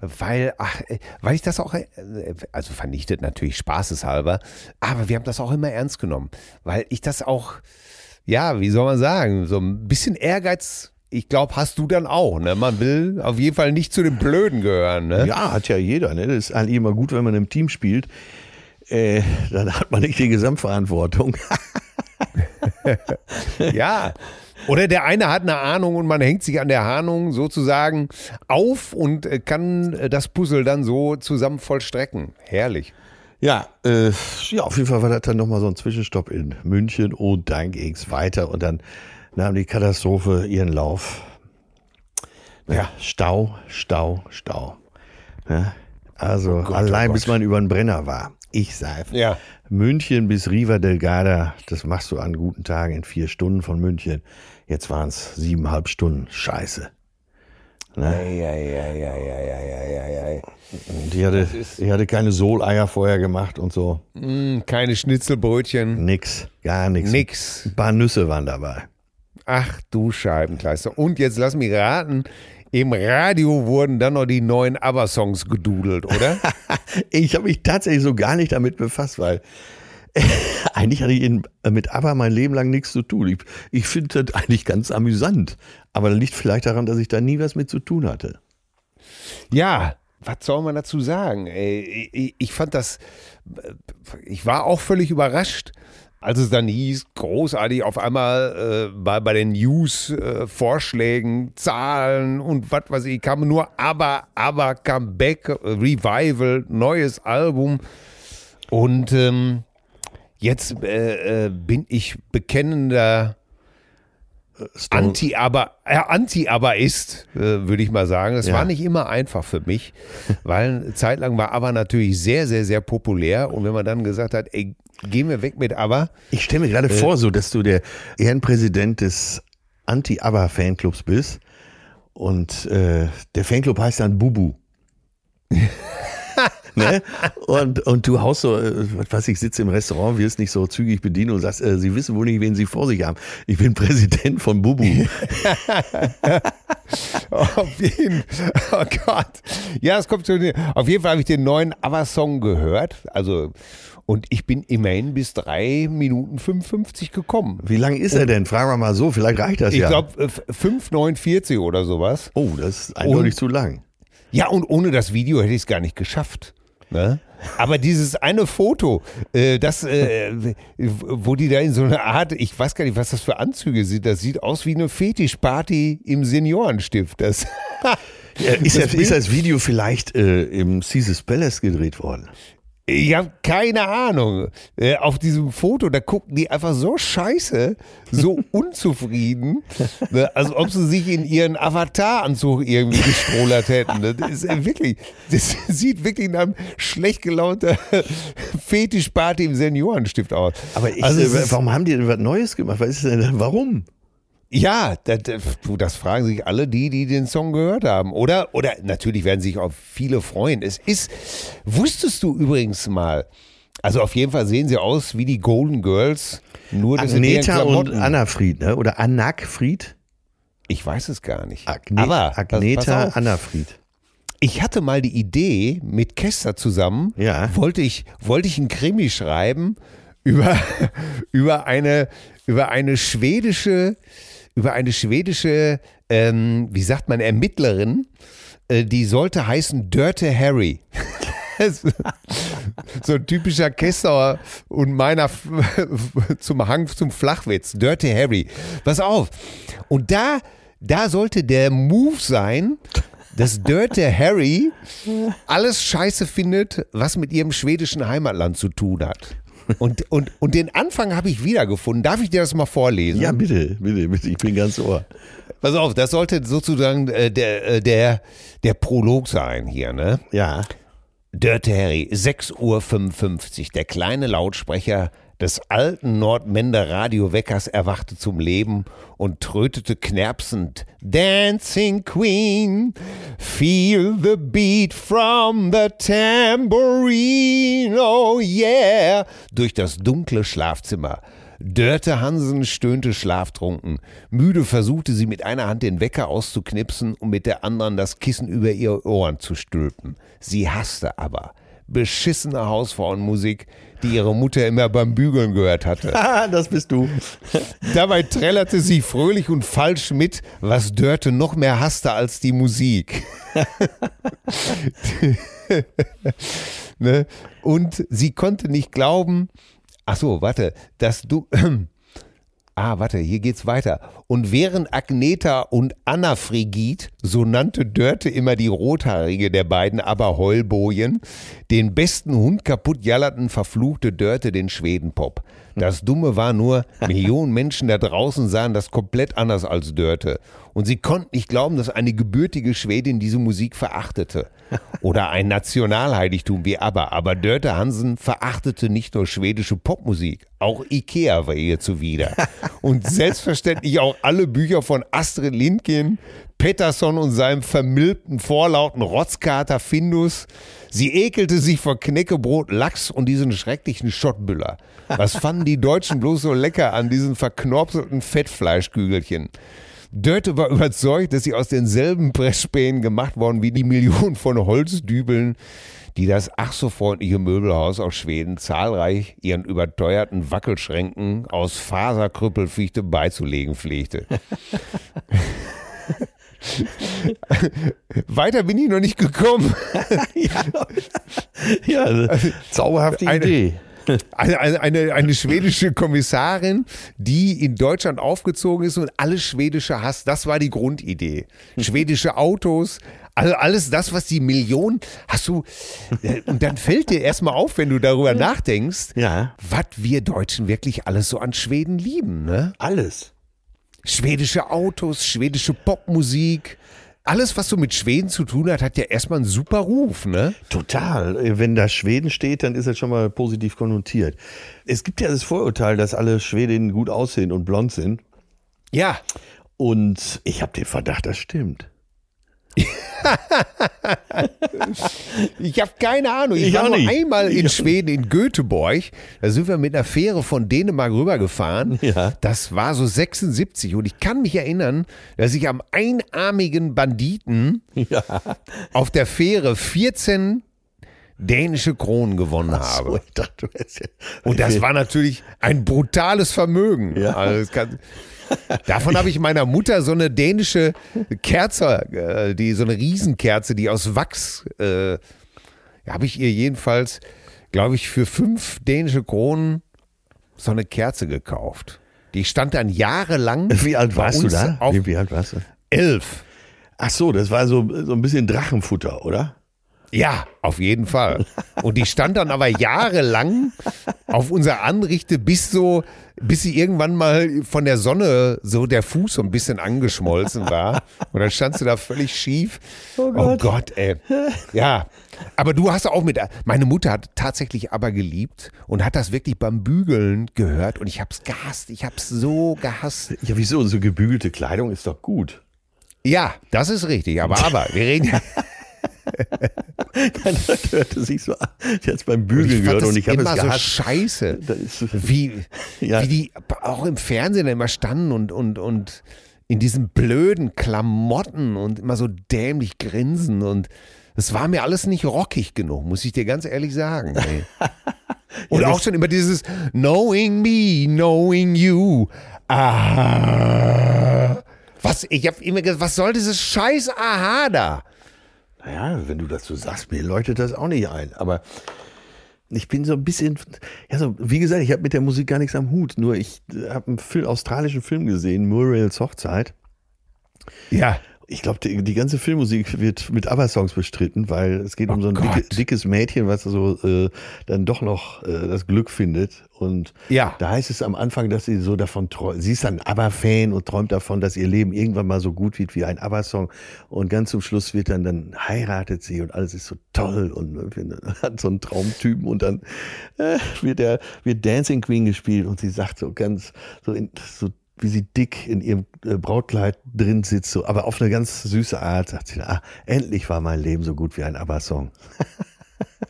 Weil, ach, äh, weil ich das auch, äh, also vernichtet natürlich spaßeshalber, aber wir haben das auch immer ernst genommen, weil ich das auch, ja, wie soll man sagen, so ein bisschen Ehrgeiz, ich glaube, hast du dann auch, ne? Man will auf jeden Fall nicht zu den Blöden gehören, ne? Ja, hat ja jeder. Ne? Das ist eigentlich immer gut, wenn man im Team spielt. Äh, dann hat man nicht die Gesamtverantwortung. <laughs> Ja. Oder der eine hat eine Ahnung und man hängt sich an der Ahnung sozusagen auf und äh, kann äh, das Puzzle dann so zusammen vollstrecken. Herrlich. Ja, äh, ja, auf jeden Fall war das dann nochmal so ein Zwischenstopp in München und dann ging's weiter und dann nahm die Katastrophe ihren Lauf. Ja, Stau, Stau, Stau. Ja, also allein oh bis Gott. man über den Brenner war. Ich sag, Ja. München bis Riva del Garda, das machst du an guten Tagen in vier Stunden von München. Jetzt waren es siebeneinhalb Stunden. Scheiße. Ne? Ja, ja, ja, ja, ja, ja, ja, ja. Die hatte, die hatte keine Soleier vorher gemacht und so. Mm, keine Schnitzelbrötchen, Nix, gar nichts. nix. Ein paar Nüsse waren dabei. Ach du Scheibenkleister. Und jetzt lass mich raten, im Radio wurden dann noch die neuen ABBA-Songs gedudelt, oder? <laughs> Ich habe mich tatsächlich so gar nicht damit befasst, weil <laughs> eigentlich hatte ich in, mit ABBA mein Leben lang nichts zu tun. Ich, ich finde das eigentlich ganz amüsant. Aber das liegt vielleicht daran, dass ich da nie was mit zu tun hatte. Ja, was soll man dazu sagen? Ich, ich fand das, ich war auch völlig überrascht, als es dann hieß, großartig auf einmal äh, bei, bei den News-Vorschlägen, äh, Zahlen und was weiß ich, kam nur aber, aber, Comeback, Revival, neues Album. Und ähm, jetzt äh, äh bin ich bekennender Anti aber äh, Anti aber ist, äh, würde ich mal sagen. Es ja. war nicht immer einfach für mich, weil eine Zeit lang war aber natürlich sehr, sehr, sehr populär. Und wenn man dann gesagt hat, ey, gehen wir weg mit aber. Ich stelle mir gerade äh, vor, so dass du der Ehrenpräsident des Anti-Aber-Fanclubs bist. Und äh, der Fanclub heißt dann Bubu. <laughs> ne? <laughs> und, und du haust so, äh, was ich sitze im Restaurant, wirst nicht so zügig bedienen und sagst, äh, sie wissen wohl nicht, wen sie vor sich haben. Ich bin Präsident von Bubu. <laughs> auf jeden Oh Gott. Ja, es kommt schon. Auf jeden Fall habe ich den neuen ABBA-Song gehört. Also, und ich bin immerhin bis 3 Minuten 55 gekommen. Wie lang ist er denn? Fragen wir mal so, vielleicht reicht das ich ja. Ich glaube 5,49 oder sowas. Oh, das ist eindeutig und, zu lang. Ja, und ohne das Video hätte ich es gar nicht geschafft. Ne? Aber dieses eine Foto, äh, das, äh, wo die da in so einer Art, ich weiß gar nicht, was das für Anzüge sind, das sieht aus wie eine Fetischparty im Seniorenstift. Das, ja, ist, das, ist, das, Video vielleicht äh, im Caesars Palace gedreht worden? Ich habe keine Ahnung. Äh, auf diesem Foto, da gucken die einfach so scheiße, so <laughs> unzufrieden, ne, als ob sie sich in ihren Avataranzug irgendwie gestrollert hätten. Das ist äh, wirklich, das <laughs> sieht wirklich nach einem schlecht gelaunter <laughs> Fetischparty im Seniorenstift aus. Aber ich, also, äh, warum haben die denn was Neues gemacht? Was ist denn, warum? Ja, das, das, fragen sich alle die, die den Song gehört haben. Oder, oder natürlich werden sich auch viele freuen. Es ist, wusstest du übrigens mal, also auf jeden Fall sehen sie aus wie die Golden Girls, nur das Agneta und Anna Fried, ne? oder Anak Fried? Ich weiß es gar nicht. Agne Aber Agneta Anna Fried. Ich hatte mal die Idee, mit Kester zusammen, ja. wollte, ich, wollte ich einen Krimi schreiben <laughs> über, über, eine, über eine schwedische über eine schwedische, ähm, wie sagt man, Ermittlerin, äh, die sollte heißen Dirty Harry. <laughs> so ein typischer Kessler und meiner <laughs> zum Hang zum Flachwitz, Dirty Harry. Pass auf. Und da, da sollte der Move sein, dass Dirty Harry alles scheiße findet, was mit ihrem schwedischen Heimatland zu tun hat. Und, und, und den Anfang habe ich wiedergefunden. Darf ich dir das mal vorlesen? Ja, bitte, bitte, bitte. Ich bin ganz ohr. Pass auf, das sollte sozusagen äh, der, äh, der, der Prolog sein hier, ne? Ja. Dirty Harry, 6.55 Uhr. Der kleine Lautsprecher des alten Nordmender Radioweckers erwachte zum Leben und trötete knerpsend Dancing Queen, feel the beat from the tambourine, oh yeah, durch das dunkle Schlafzimmer. Dörte Hansen stöhnte schlaftrunken. Müde versuchte sie mit einer Hand den Wecker auszuknipsen und mit der anderen das Kissen über ihre Ohren zu stülpen. Sie hasste aber beschissene Hausfrauenmusik, die ihre Mutter immer beim Bügeln gehört hatte. <laughs> das bist du. <laughs> Dabei trällerte sie fröhlich und falsch mit, was Dörte noch mehr hasste als die Musik. <laughs> ne? Und sie konnte nicht glauben, ach so, warte, dass du, <clears throat> Ah, warte, hier geht's weiter. Und während Agneta und Anna Frigid, so nannte Dörte immer die Rothaarige der beiden aber Heulbojen, den besten Hund kaputt jallerten, verfluchte Dörte den Schwedenpop. Das Dumme war nur, <laughs> Millionen Menschen da draußen sahen das komplett anders als Dörte. Und sie konnten nicht glauben, dass eine gebürtige Schwedin diese Musik verachtete. Oder ein Nationalheiligtum wie ABBA. Aber Dörte Hansen verachtete nicht nur schwedische Popmusik, auch Ikea war ihr zuwider. Und <laughs> selbstverständlich auch alle Bücher von Astrid Lindgren, Pettersson und seinem vermilbten, vorlauten Rotzkater Findus. Sie ekelte sich vor Knäckebrot, Lachs und diesen schrecklichen Schottbüller. Was fanden die Deutschen bloß so lecker an diesen verknorpelten Fettfleischkügelchen? Dörte war <laughs> überzeugt, dass sie aus denselben Pressspänen gemacht worden wie die Millionen von Holzdübeln, die das ach so freundliche Möbelhaus aus Schweden zahlreich ihren überteuerten Wackelschränken aus Faserkrüppelfichte beizulegen pflegte. <laughs> Weiter bin ich noch nicht gekommen. <laughs> ja, also, zauberhafte Eine- Idee. Eine, eine, eine, schwedische Kommissarin, die in Deutschland aufgezogen ist und alles Schwedische hasst. Das war die Grundidee. Schwedische Autos, also alles das, was die Millionen, hast du, äh, und dann fällt dir erstmal auf, wenn du darüber nachdenkst, Ja, was wir Deutschen wirklich alles so an Schweden lieben, ne? alles. Schwedische Autos, schwedische Popmusik, alles, was so mit Schweden zu tun hat, hat ja erstmal einen super Ruf, ne? Total. Wenn da Schweden steht, dann ist das schon mal positiv konnotiert. Es gibt ja das Vorurteil, dass alle Schwedinnen gut aussehen und blond sind. Ja, Und ich habe den Verdacht, das stimmt. <laughs> Ich habe keine Ahnung. Ich, Ich war nur nicht. einmal in Schweden, in Göteborg. Da sind wir mit einer Fähre von Dänemark rübergefahren. Ja. Das war so 76. Und ich kann mich erinnern, dass ich am einarmigen Banditen Ja. auf der Fähre 14 dänische Kronen gewonnen habe. So, ich dachte, Und das war natürlich ein brutales Vermögen. Ja. Also das kann, davon habe ich meiner Mutter so eine dänische Kerze, äh, die so eine Riesenkerze, die aus Wachs, äh, habe ich ihr jedenfalls, glaube ich, für fünf dänische Kronen so eine Kerze gekauft. Die stand dann jahrelang. <laughs> Wie alt warst du da? Wie, wie alt warst du? elf. Ach so, das war so, so ein bisschen Drachenfutter, oder? Ja, auf jeden Fall. Und die stand dann aber jahrelang auf unserer Anrichte bis so, bis sie irgendwann mal von der Sonne so der Fuß so ein bisschen angeschmolzen war. Und dann standst du da völlig schief. Oh Gott, ey. Ja. Aber du hast auch mit, meine Mutter hat tatsächlich aber geliebt und hat das wirklich beim Bügeln gehört und ich hab's gehasst. Ich hab's so gehasst. Ja, wieso? So gebügelte Kleidung ist doch gut. Ja, das ist richtig. Aber, aber, wir reden ja. <laughs> Das hörte sich so an. Ich hatte es beim Bügeln gehört das und ich habe es immer so gehasst. scheiße. <laughs> Das ist- wie, <laughs> Ja. wie die auch im Fernsehen immer standen und, und, und in diesen blöden Klamotten und immer so dämlich grinsen und es war mir alles nicht rockig genug, muss ich dir ganz ehrlich sagen. Und auch schon immer dieses Knowing me, knowing you. Ah. Was, ich habe immer gesagt, was soll dieses scheiß Aha da? Naja, wenn du das so sagst, mir leuchtet das auch nicht ein. Aber ich bin so ein bisschen, ja, so, wie gesagt, ich habe mit der Musik gar nichts am Hut. Nur ich habe einen australischen Film gesehen, Muriels Hochzeit. Ja. Ich glaube, die, die ganze Filmmusik wird mit ABBA-Songs bestritten, weil es geht um so ein dicke, Oh dickes Mädchen, was so äh, dann doch noch äh, das Glück findet. Und Ja. da heißt es am Anfang, dass sie so davon träumt. Sie ist ein ABBA-Fan und träumt davon, dass ihr Leben irgendwann mal so gut wird wie ein ABBA-Song. Und ganz zum Schluss wird dann, dann heiratet sie und alles ist so toll und <laughs> hat so einen Traumtypen und dann äh, wird der, wird Dancing Queen gespielt und sie sagt so ganz, so, in, so wie sie dick in ihrem äh, Brautkleid drin sitzt, so, aber auf eine ganz süße Art, sagt sie, ah, endlich war mein Leben so gut wie ein ABBA-Song. <laughs>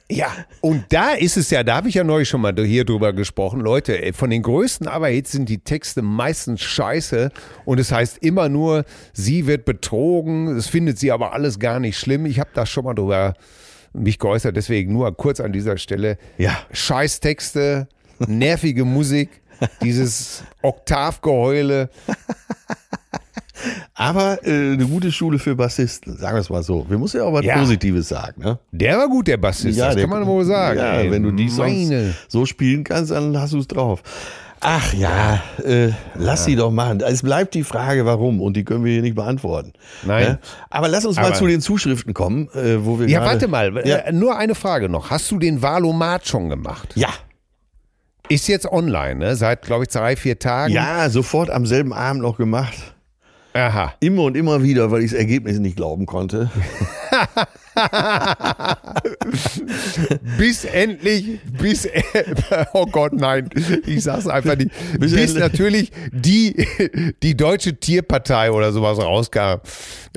Ja, und da ist es ja, da habe ich ja neulich schon mal hier drüber gesprochen, Leute, ey, von den größten Aber-Hits sind die Texte meistens scheiße und es heißt immer nur, sie wird betrogen, es findet sie aber alles gar nicht schlimm. Ich habe da schon mal drüber mich geäußert, deswegen nur kurz an dieser Stelle. Ja. Scheißtexte, nervige Musik, dieses Oktavgeheule. Aber äh, eine gute Schule für Bassisten, sagen wir es mal so. Wir müssen ja auch was Ja. Positives sagen, ne? Der war gut, der Bassist, das der- kann man wohl sagen. Ja, ey. wenn du die Songs so spielen kannst, dann hast du es drauf. Ach ja, äh, lass sie doch machen. Es bleibt die Frage, warum, und die können wir hier nicht beantworten. Nein. Ne? Aber lass uns mal Aber- zu den Zuschriften kommen, äh, wo wir Ja, warte mal, Ja. äh, nur eine Frage noch. Hast du den Valomat schon gemacht? ja, Ist jetzt online, ne? Seit, glaube ich, drei, vier Tagen. ja, sofort am selben Abend noch gemacht. Aha. Immer und immer wieder, weil ich das Ergebnis nicht glauben konnte. <laughs> Bis endlich, bis, <laughs> oh Gott, nein, ich sag's einfach nicht. Bis Bis, natürlich die, die Deutsche Tierpartei oder sowas rauskam,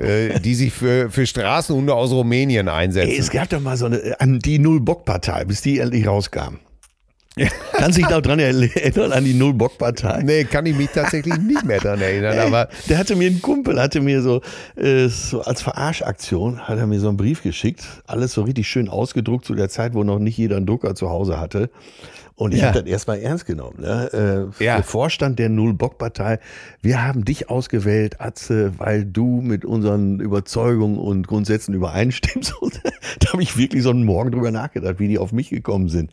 äh, die sich für, für Straßenhunde aus Rumänien einsetzt. Es gab doch mal so eine äh, die Null-Bock-Partei, bis die endlich rauskam. <laughs> Kannst dich noch dran erinnern an die Null-Bock-Partei? Nee, kann ich mich tatsächlich nicht mehr dran erinnern. Aber Der hatte mir ein Kumpel, hatte mir so, äh, so als Verarschaktion, hat er mir so einen Brief geschickt. Alles so richtig schön ausgedruckt zu der Zeit, wo noch nicht jeder einen Drucker zu Hause hatte. Und ich Ja. habe das erstmal ernst genommen. Ne? Äh, Ja. Der Vorstand der Null-Bock-Partei, wir haben dich ausgewählt, Atze, weil du mit unseren Überzeugungen und Grundsätzen übereinstimmst. <laughs> Und da habe ich wirklich so einen Morgen drüber nachgedacht, wie die auf mich gekommen sind.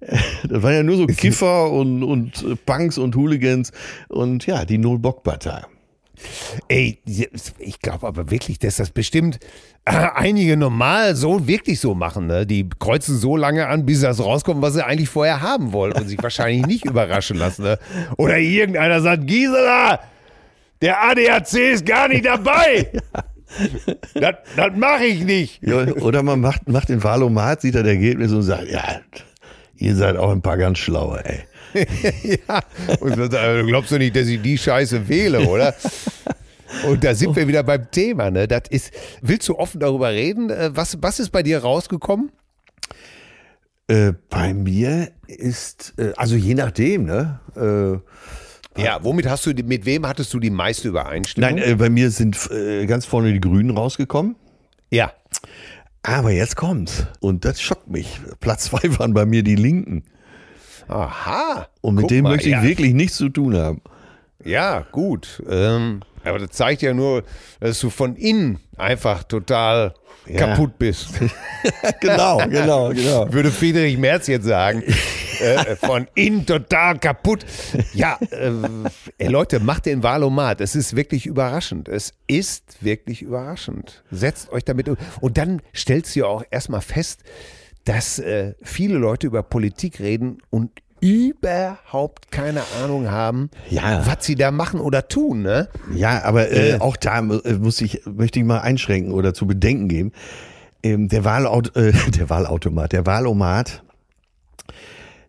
Äh, Das waren ja nur so Kiffer und, und äh, Punks und Hooligans und ja, die Null-Bock-Partei. Ey, ich glaube aber wirklich, dass das bestimmt äh, einige normal so wirklich so machen. Ne? Die kreuzen so lange an, bis das rauskommt, was sie eigentlich vorher haben wollen und sich wahrscheinlich nicht <laughs> überraschen lassen. Ne? Oder irgendeiner sagt, Gisela, der ADAC ist gar nicht dabei. <laughs> Das, das mache ich nicht. Oder man macht, macht den Wahlomat, sieht das Ergebnis und sagt, ja, ihr seid auch ein paar ganz schlaue, ey. <laughs> ja. Und so, also, glaubst du nicht, dass ich die Scheiße wähle, oder? Und da sind wir wieder beim Thema. Ne? Das ist, willst du offen darüber reden? Äh, Was, was ist bei dir rausgekommen? Äh, bei mir ist, äh, also je nachdem, ne? Äh, Ja, womit hast du, mit wem hattest du die meiste Übereinstimmung? nein, äh, bei mir sind äh, ganz vorne die Grünen rausgekommen. ja. Aber jetzt kommt's. Und das schockt mich. Platz zwei waren bei mir die Linken. Aha. Und mit denen mal, möchte ich ja. wirklich nichts zu tun haben. Ja, gut. Ähm, aber das zeigt ja nur, dass du von innen einfach total Ja. kaputt bist. <laughs> genau, genau, genau. <laughs> Würde Friedrich Merz jetzt sagen. äh, von innen total kaputt. Ja, äh, Leute, macht den Wahlomat. Es ist wirklich überraschend. Es ist wirklich überraschend. Setzt euch damit um. Und dann stellst du ja auch erstmal fest, dass äh, viele Leute über Politik reden und überhaupt keine Ahnung haben, Ja. was sie da machen oder tun. Ne? Ja, aber äh, Äh. auch da äh, muss ich, möchte ich mal einschränken oder zu bedenken geben. Ähm, der, Wahlaut äh, <laughs> der Wahlautomat, der Wahlomat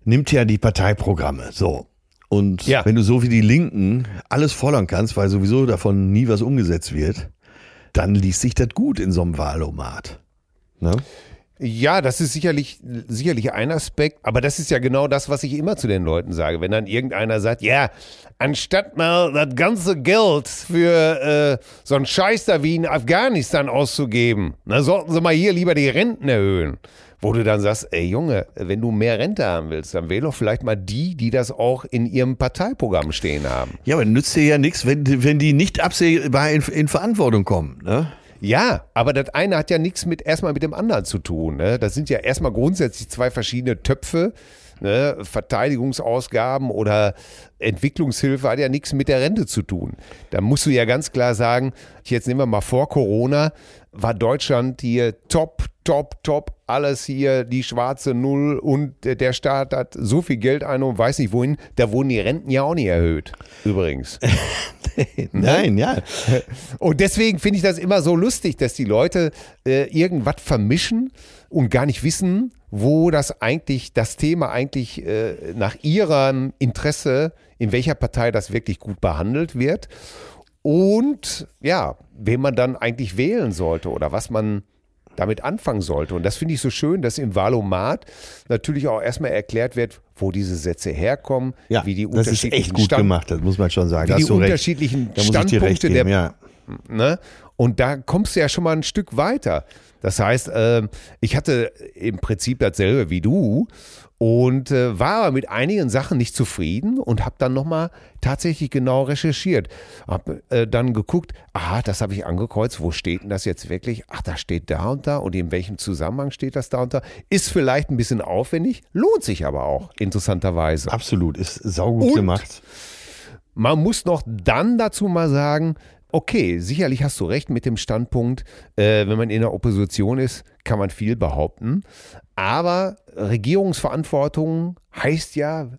nimmt ja die Parteiprogramme. So. Und Ja. wenn du so wie die Linken alles fordern kannst, weil sowieso davon nie was umgesetzt wird, dann liest sich das gut in so einem Wahlomat. Ne? Ja, das ist sicherlich, sicherlich ein Aspekt, aber das ist ja genau das, was ich immer zu den Leuten sage. Wenn dann irgendeiner sagt, ja, anstatt mal das ganze Geld für äh, so einen Scheiß da wie in Afghanistan auszugeben, na, sollten sie mal hier lieber die Renten erhöhen. Wo du dann sagst, ey Junge, wenn du mehr Rente haben willst, dann wähl doch vielleicht mal die, die das auch in ihrem Parteiprogramm stehen haben. Ja, aber nützt dir ja nichts, wenn, wenn die nicht absehbar in, in Verantwortung kommen. Ne? Ja, aber das eine hat ja nichts mit erstmal mit dem anderen zu tun. Ne? Das sind ja erstmal grundsätzlich zwei verschiedene Töpfe. Ne? Verteidigungsausgaben oder Entwicklungshilfe hat ja nichts mit der Rente zu tun. Da musst du ja ganz klar sagen, jetzt nehmen wir mal vor Corona, war Deutschland hier top, top, top, alles hier die schwarze Null und der Staat hat so viel Geld ein und weiß nicht wohin, da wurden die Renten ja auch nicht erhöht, übrigens. <laughs> Nein, ja. Und deswegen finde ich das immer so lustig, dass die Leute äh, irgendwas vermischen und gar nicht wissen, wo das eigentlich, das Thema eigentlich äh, nach ihrem Interesse, in welcher Partei das wirklich gut behandelt wird. Und ja, wen man dann eigentlich wählen sollte oder was man damit anfangen sollte. Und das finde ich so schön, dass im Wahlomat natürlich auch erstmal erklärt wird, wo diese Sätze herkommen, Ja, wie die das ist unterschiedlichen echt gut Stand- gemacht, das muss man schon sagen. wie die unterschiedlichen recht Standpunkte der geben, ja. Ne? Und da kommst du ja schon mal ein Stück weiter. Das heißt, ähm, ich hatte im Prinzip dasselbe wie du und äh, war aber mit einigen Sachen nicht zufrieden und habe dann nochmal tatsächlich genau recherchiert. Habe äh, dann geguckt, aha, das habe ich angekreuzt, wo steht denn das jetzt wirklich? Ach, da steht da und da und in welchem Zusammenhang steht das da und da? Ist vielleicht ein bisschen aufwendig, lohnt sich aber auch, interessanterweise. Absolut, ist saugut Und? gemacht. Man muss noch dann dazu mal sagen, okay, sicherlich hast du recht mit dem Standpunkt, äh, wenn man in der Opposition ist, kann man viel behaupten. Aber Regierungsverantwortung heißt ja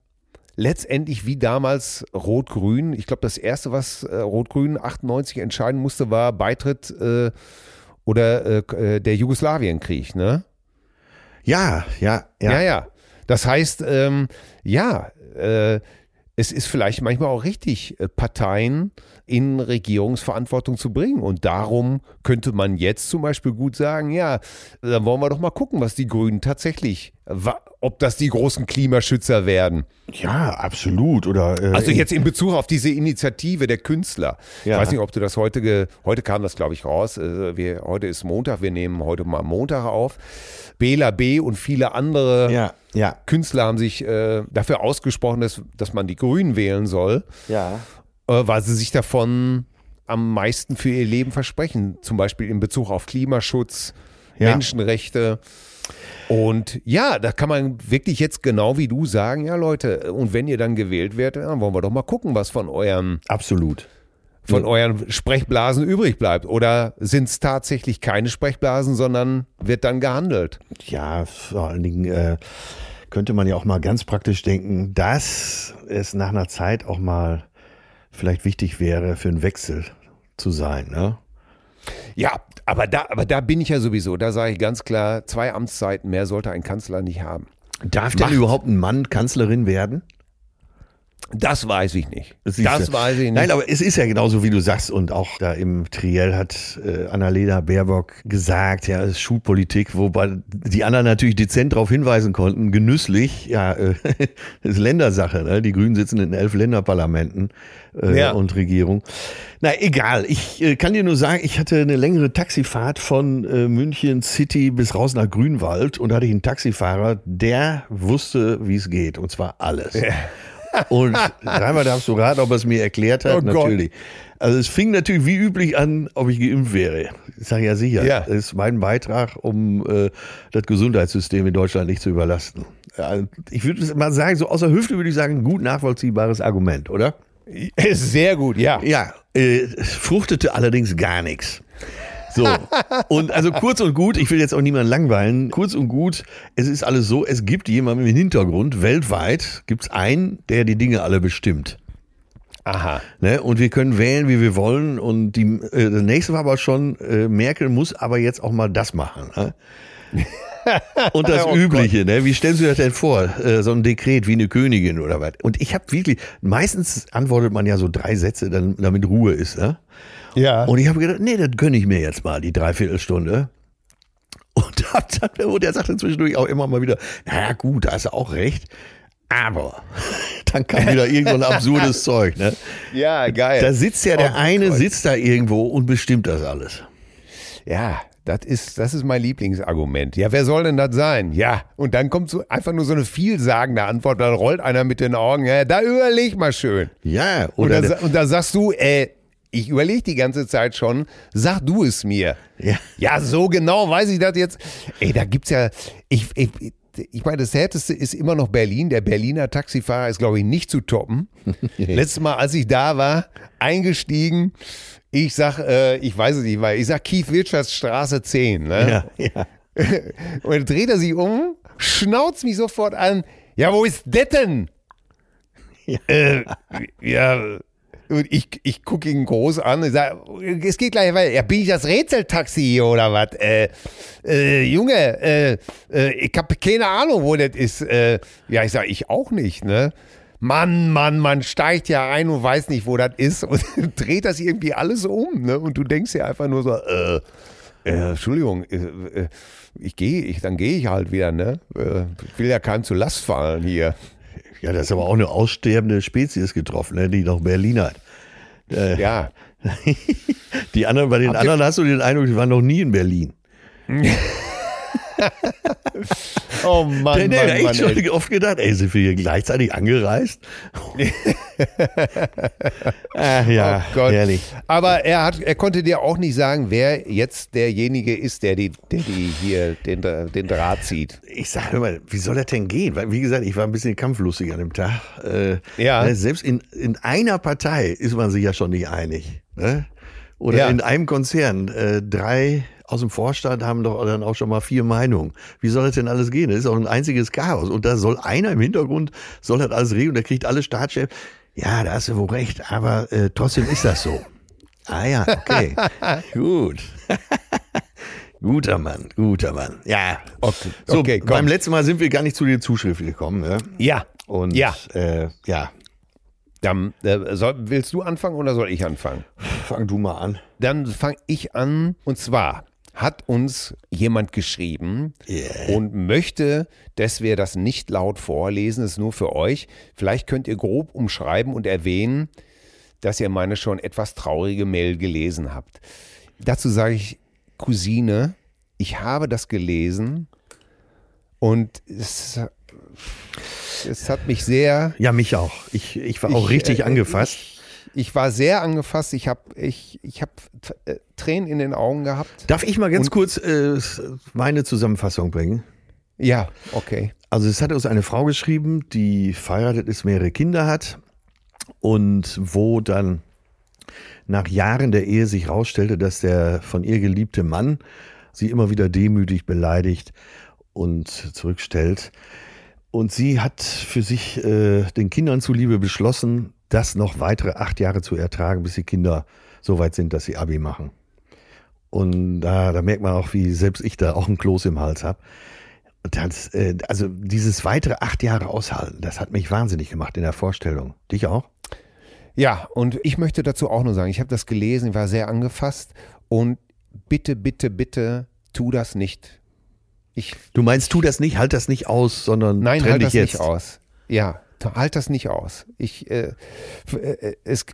letztendlich wie damals Rot-Grün. Ich glaube, das erste, was äh, Rot-Grün 98 entscheiden musste, war Beitritt äh, oder äh, äh, der Jugoslawienkrieg, ne? Ja, ja, ja. Ja, ja. Das heißt, ähm, ja, äh, es ist vielleicht manchmal auch richtig, äh, Parteien in Regierungsverantwortung zu bringen. Und darum könnte man jetzt zum Beispiel gut sagen, ja, dann wollen wir doch mal gucken, was die Grünen tatsächlich ob das die großen Klimaschützer werden. Ja, absolut. Oder, äh, Also jetzt in Bezug auf diese Initiative der Künstler. Ja. Ich weiß nicht, ob du das heute, heute kam das glaube ich raus. Äh, Wir, heute ist Montag, wir nehmen heute mal Montag auf. Bela B. und viele andere Ja, ja, Künstler haben sich äh, dafür ausgesprochen, dass, dass man die Grünen wählen soll, ja. Äh, weil sie sich davon am meisten für ihr Leben versprechen. Zum Beispiel in Bezug auf Klimaschutz, Ja. Menschenrechte. Und ja, da kann man wirklich jetzt genau wie du sagen, ja Leute, und wenn ihr dann gewählt werdet, dann wollen wir doch mal gucken, was von euren, Absolut. von euren Sprechblasen übrig bleibt. Oder sind es tatsächlich keine Sprechblasen, sondern wird dann gehandelt? Ja, vor allen Dingen äh, könnte man ja auch mal ganz praktisch denken, dass es nach einer Zeit auch mal vielleicht wichtig wäre, für einen Wechsel zu sein. Ne? Ja, aber da, aber da bin ich ja sowieso, da sage ich ganz klar, zwei Amtszeiten mehr sollte ein Kanzler nicht haben. Darf denn überhaupt ein Mann Kanzlerin werden? Das weiß ich nicht. Siehste. Das weiß ich nicht. Nein, aber es ist ja genauso, wie du sagst. Und auch da im Triell hat äh, Annalena Baerbock gesagt, ja, es ist Schulpolitik, wobei die anderen natürlich dezent darauf hinweisen konnten, genüsslich, ja, äh, <laughs> ist Ländersache. Ne? Die Grünen sitzen in elf Länderparlamenten äh, Ja. und Regierung. Na, egal. Ich äh, kann dir nur sagen, ich hatte eine längere Taxifahrt von äh, München City bis raus nach Grünwald und da hatte ich einen Taxifahrer, der wusste, wie es geht. Und zwar alles. Und dreimal darfst du raten, ob er es mir erklärt hat. Oh Gott. natürlich. Also es fing natürlich wie üblich an, ob ich geimpft wäre. Ich sage ja sicher, Ja. das ist mein Beitrag, um äh, das Gesundheitssystem in Deutschland nicht zu überlasten. Ja, ich würde mal sagen, so außer Hüfte würde ich sagen, ein gut nachvollziehbares Argument, oder? Sehr gut, ja. Ja, äh, es fruchtete allerdings gar nichts. So, und also kurz und gut, ich will jetzt auch niemanden langweilen, kurz und gut, es ist alles so, es gibt jemanden im Hintergrund, weltweit gibt es einen, der die Dinge alle bestimmt. Aha. Ne? Und wir können wählen, wie wir wollen. Und die, äh, das nächste war aber schon, äh, Merkel muss aber jetzt auch mal das machen. Ne? <laughs> Und das Oh Übliche, ne? wie stellst du das denn vor? Äh, so ein Dekret wie eine Königin oder was? Und ich habe wirklich, meistens antwortet man ja so drei Sätze, dann, damit Ruhe ist. Ne? Ja. Und ich habe gedacht, nee, das gönne ich mir jetzt mal, die Dreiviertelstunde. Und, <laughs> hab dann, und er sagte zwischendurch auch immer mal wieder, naja gut, da hast du auch recht. Aber <laughs> dann kam wieder irgend so ein absurdes <laughs> Zeug. Ne? ja, geil. Da sitzt ja der Oh eine, Gott. sitzt da irgendwo und bestimmt das alles. Ja, das ist, das ist mein Lieblingsargument. Ja, wer soll denn das sein? Ja, und dann kommt so einfach nur so eine vielsagende Antwort, dann rollt einer mit den Augen, ja, da überleg mal schön. Ja, Und oder da, sa- und da sagst du, äh, ich überlege die ganze Zeit schon, sag du es mir. Ja. ja, so genau weiß ich das jetzt. Ey, da gibt's ja, ich, ich, ich meine, das Härteste ist immer noch Berlin. Der Berliner Taxifahrer ist, glaube ich, nicht zu toppen. <laughs> Letztes Mal, als ich da war, eingestiegen, ich sag, äh, ich weiß es nicht mal, ich sag Kief-Wirtschaftsstraße 10. Ne? ja, ja. <laughs> Und dann dreht er sich um, schnauzt mich sofort an. Ja, wo ist das denn? Ja. Äh, ja, und ich, ich gucke ihn groß an und sage, es geht gleich weiter. Ja, bin ich das Rätseltaxi hier oder was? Äh, äh, Junge, äh, äh, ich habe keine Ahnung, wo das ist. Äh, ja, ich sage, ich auch nicht, ne? Mann, Mann, man steigt ja ein und weiß nicht, wo das ist <laughs> und dreht das irgendwie alles um, ne? Und du denkst ja einfach nur so, äh, äh, Entschuldigung, äh, äh, ich gehe, ich, dann gehe ich halt wieder, ne? Äh, ich will ja keinem zu Last fallen hier. Ja, das ist aber auch eine aussterbende Spezies getroffen, ne, die noch Berlin hat. Äh, Ja. <laughs> Die anderen, bei den Habt anderen hast du den Eindruck, die waren noch nie in Berlin. <laughs> Oh Mann, nee, nee, Mann, echt Mann, ey. schon oft gedacht, ey, sind wir hier gleichzeitig angereist? <laughs> Ach ja, Oh Gott. herrlich. Aber er hat, er konnte dir auch nicht sagen, wer jetzt derjenige ist, der die, der die hier den, den Draht zieht. Ich sage immer, wie soll das denn gehen? Weil, wie gesagt, ich war ein bisschen kampflustig an dem Tag. Äh, Ja. ne, Selbst in, in einer Partei ist man sich ja schon nicht einig. Ne? Oder Ja. in einem Konzern. Äh, drei aus dem Vorstand haben doch dann auch schon mal vier Meinungen. Wie soll das denn alles gehen? Das ist auch ein einziges Chaos. Und da soll einer im Hintergrund, soll das alles regeln und der kriegt alle Staatschefs. Ja, da hast du wohl recht, aber äh, trotzdem ist das so. Ah ja, okay. <laughs> Gut. <laughs> Guter Mann, guter Mann. Ja. Okay, So, okay, komm. beim letzten Mal sind wir gar nicht zu den Zuschriften gekommen. Ne? Ja. Und Ja. Äh, ja, Dann, äh, soll, willst du anfangen oder soll ich anfangen? fang du mal an. Dann fange ich an. Und zwar hat uns jemand geschrieben Yeah. und möchte, dass wir das nicht laut vorlesen, das ist nur für euch. Vielleicht könnt ihr grob umschreiben und erwähnen, dass ihr meine schon etwas traurige Mail gelesen habt. Dazu sage ich, Cousine, ich habe das gelesen und es, es hat mich sehr Ja, mich auch. Ich, ich war auch ich, richtig äh, angefasst. Ich, ich war sehr angefasst. Ich habe ich, ich hab, äh, Tränen in den Augen gehabt. Darf ich mal ganz Und- kurz äh, meine Zusammenfassung bringen? Ja, okay. Also es hat uns eine Frau geschrieben, die verheiratet ist, mehrere Kinder hat und wo dann nach Jahren der Ehe sich herausstellte, dass der von ihr geliebte Mann sie immer wieder demütig beleidigt und zurückstellt. Und sie hat für sich äh, den Kindern zuliebe beschlossen, das noch weitere acht Jahre zu ertragen, bis die Kinder so weit sind, dass sie Abi machen. Und da, da merkt man auch, wie selbst ich da auch einen Kloß im Hals habe. Und das, äh, also dieses weitere acht Jahre aushalten, das hat mich wahnsinnig gemacht in der Vorstellung. Dich auch? Ja, und ich möchte dazu auch nur sagen, ich habe das gelesen, ich war sehr angefasst und bitte, bitte, bitte, tu das nicht. Ich, Du meinst, tu das nicht, halt das nicht aus, sondern nein, trenn halt dich das jetzt. nicht aus. Ja, halt das nicht aus. Ich, äh, f- äh, es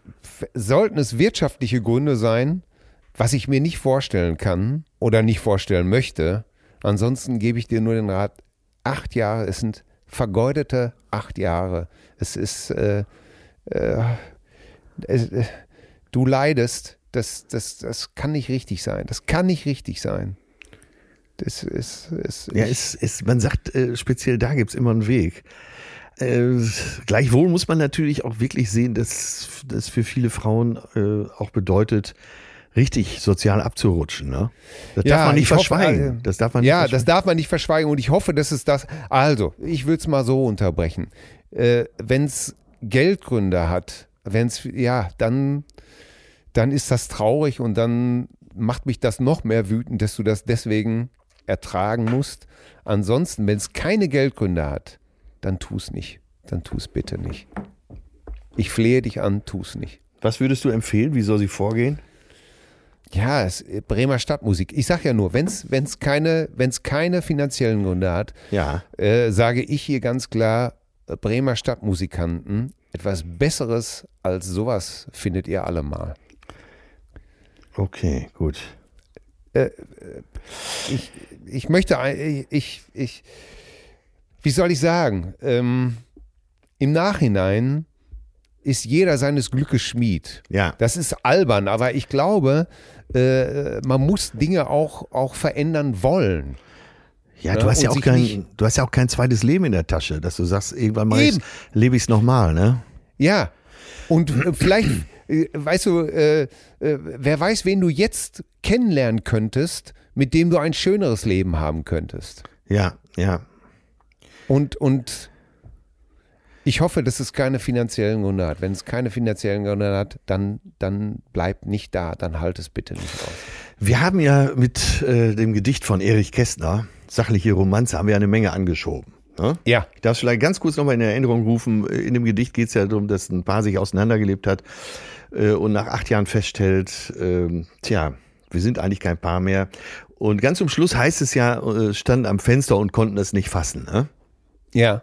sollten es wirtschaftliche Gründe sein, was ich mir nicht vorstellen kann oder nicht vorstellen möchte. Ansonsten gebe ich dir nur den Rat, acht Jahre, es sind vergeudete acht Jahre. Es ist, äh, äh, es, äh, du leidest, das, das, das kann nicht richtig sein. Das kann nicht richtig sein. Das ist, ist Ja, ich- es, es, man sagt, äh, speziell da gibt's immer einen Weg. Äh, gleichwohl muss man natürlich auch wirklich sehen, dass das für viele Frauen äh, auch bedeutet, richtig sozial abzurutschen. Ne? Das darf man nicht ich hoffe, verschweigen. äh, das darf man nicht ja, verschweigen. das darf man nicht verschweigen und ich hoffe, dass es das. Also, ich will es mal so unterbrechen. Äh, wenn es Geldgründe hat, wenn es, ja, dann, dann ist das traurig und dann macht mich das noch mehr wütend, dass du das deswegen ertragen musst. Ansonsten, wenn es keine Geldgründe hat, dann tu es nicht. Dann tu es bitte nicht. Ich flehe dich an, tu es nicht. Was würdest du empfehlen? Wie soll sie vorgehen? Ja, es, Bremer Stadtmusik. Ich sag ja nur, wenn es keine, wenn's keine finanziellen Gründe hat, Ja. äh, sage ich hier ganz klar, äh, Bremer Stadtmusikanten, etwas Besseres als sowas findet ihr alle mal. Okay, gut. Ich, ich möchte, ein- ich, ich, wie soll ich sagen, ähm, im Nachhinein ist jeder seines Glückes Schmied. Ja. Das ist albern, aber ich glaube, äh, man muss Dinge auch, auch verändern wollen. Ja, Ja, du hast ja auch kein, du hast ja auch kein zweites Leben in der Tasche, dass du sagst, irgendwann mal Eben. lebe ich es nochmal, ne? Ja, und äh, vielleicht, äh, weißt du, äh, äh, wer weiß, wen du jetzt kennenlernen könntest, mit dem du ein schöneres Leben haben könntest. Ja, ja. Und, und ich hoffe, dass es keine finanziellen Gründe hat. Wenn es keine finanziellen Gründe hat, dann, dann bleib nicht da, dann halt es bitte nicht aus. Wir haben ja mit äh, dem Gedicht von Erich Kästner, Sachliche Romanze, haben wir eine Menge angeschoben. Ne? Ja, Ich darf es vielleicht ganz kurz nochmal in Erinnerung rufen. In dem Gedicht geht es ja darum, dass ein Paar sich auseinandergelebt hat äh, und nach acht Jahren feststellt, ähm, tja, wir sind eigentlich kein Paar mehr. Und ganz zum Schluss heißt es ja, äh, standen am Fenster und konnten es nicht fassen. Ne? Ja,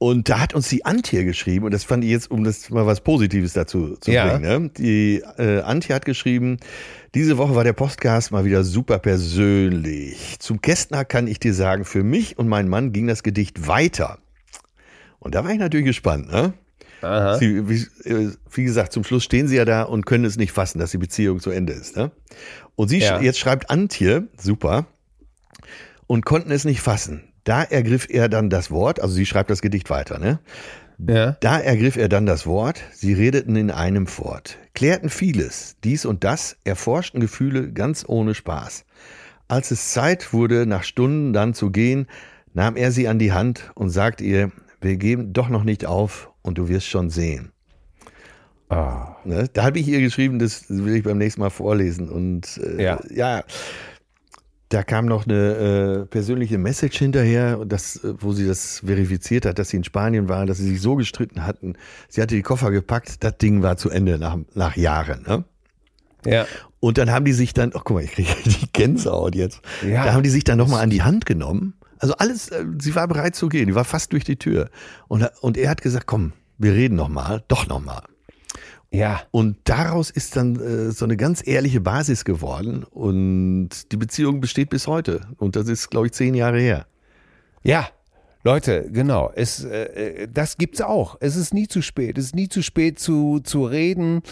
Und da hat uns die Antje geschrieben, und das fand ich jetzt, um das mal was Positives dazu zu Ja. bringen. Ne? Die äh, Antje hat geschrieben, diese Woche war der Podcast mal wieder super persönlich. Zum Kästner kann ich dir sagen, für mich und meinen Mann ging das Gedicht weiter. Und da war ich natürlich gespannt. Ne? aha. Sie, wie, äh, wie gesagt, zum Schluss stehen sie ja da und können es nicht fassen, dass die Beziehung zu Ende ist. Ne? Und sie Ja. jetzt schreibt Antje, super, und konnten es nicht fassen. Da ergriff er dann das Wort, also sie schreibt das Gedicht weiter, ne? Ja, Da ergriff er dann das Wort, sie redeten in einem fort, klärten vieles, dies und das, erforschten Gefühle ganz ohne Spaß. Als es Zeit wurde, nach Stunden dann zu gehen, nahm er sie an die Hand und sagte ihr, wir geben doch noch nicht auf und du wirst schon sehen. Ah. Ne? Da habe ich ihr geschrieben, das will ich beim nächsten Mal vorlesen. Und äh, Ja. ja, da kam noch eine äh, persönliche Message hinterher, das, äh, wo sie das verifiziert hat, dass sie in Spanien waren, dass sie sich so gestritten hatten. Sie hatte die Koffer gepackt, das Ding war zu Ende nach, nach Jahren. Ne? Ja. Und dann haben die sich dann, ach guck mal, ich kriege <laughs> die Gänsehaut jetzt. Ja. Da haben die sich dann nochmal an die Hand genommen. Also alles, äh, sie war bereit zu gehen, die war fast durch die Tür. Und, und er hat gesagt, komm, wir reden nochmal, doch nochmal. Ja. Und daraus ist dann äh, so eine ganz ehrliche Basis geworden und die Beziehung besteht bis heute. Und das ist, glaube ich, zehn Jahre her. Ja, Leute, genau. Es, äh, das gibt's auch. Es ist nie zu spät. Es ist nie zu spät zu, zu reden.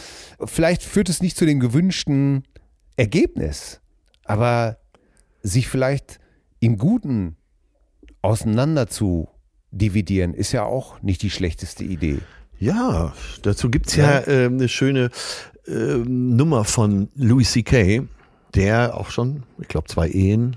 Vielleicht führt es nicht zu dem gewünschten Ergebnis, aber sich vielleicht im Guten auseinander zu dividieren, ist ja auch nicht die schlechteste Idee. Ja, dazu gibt's ja, äh, eine schöne äh, Nummer von Louis C.K., der auch schon, ich glaube, zwei Ehen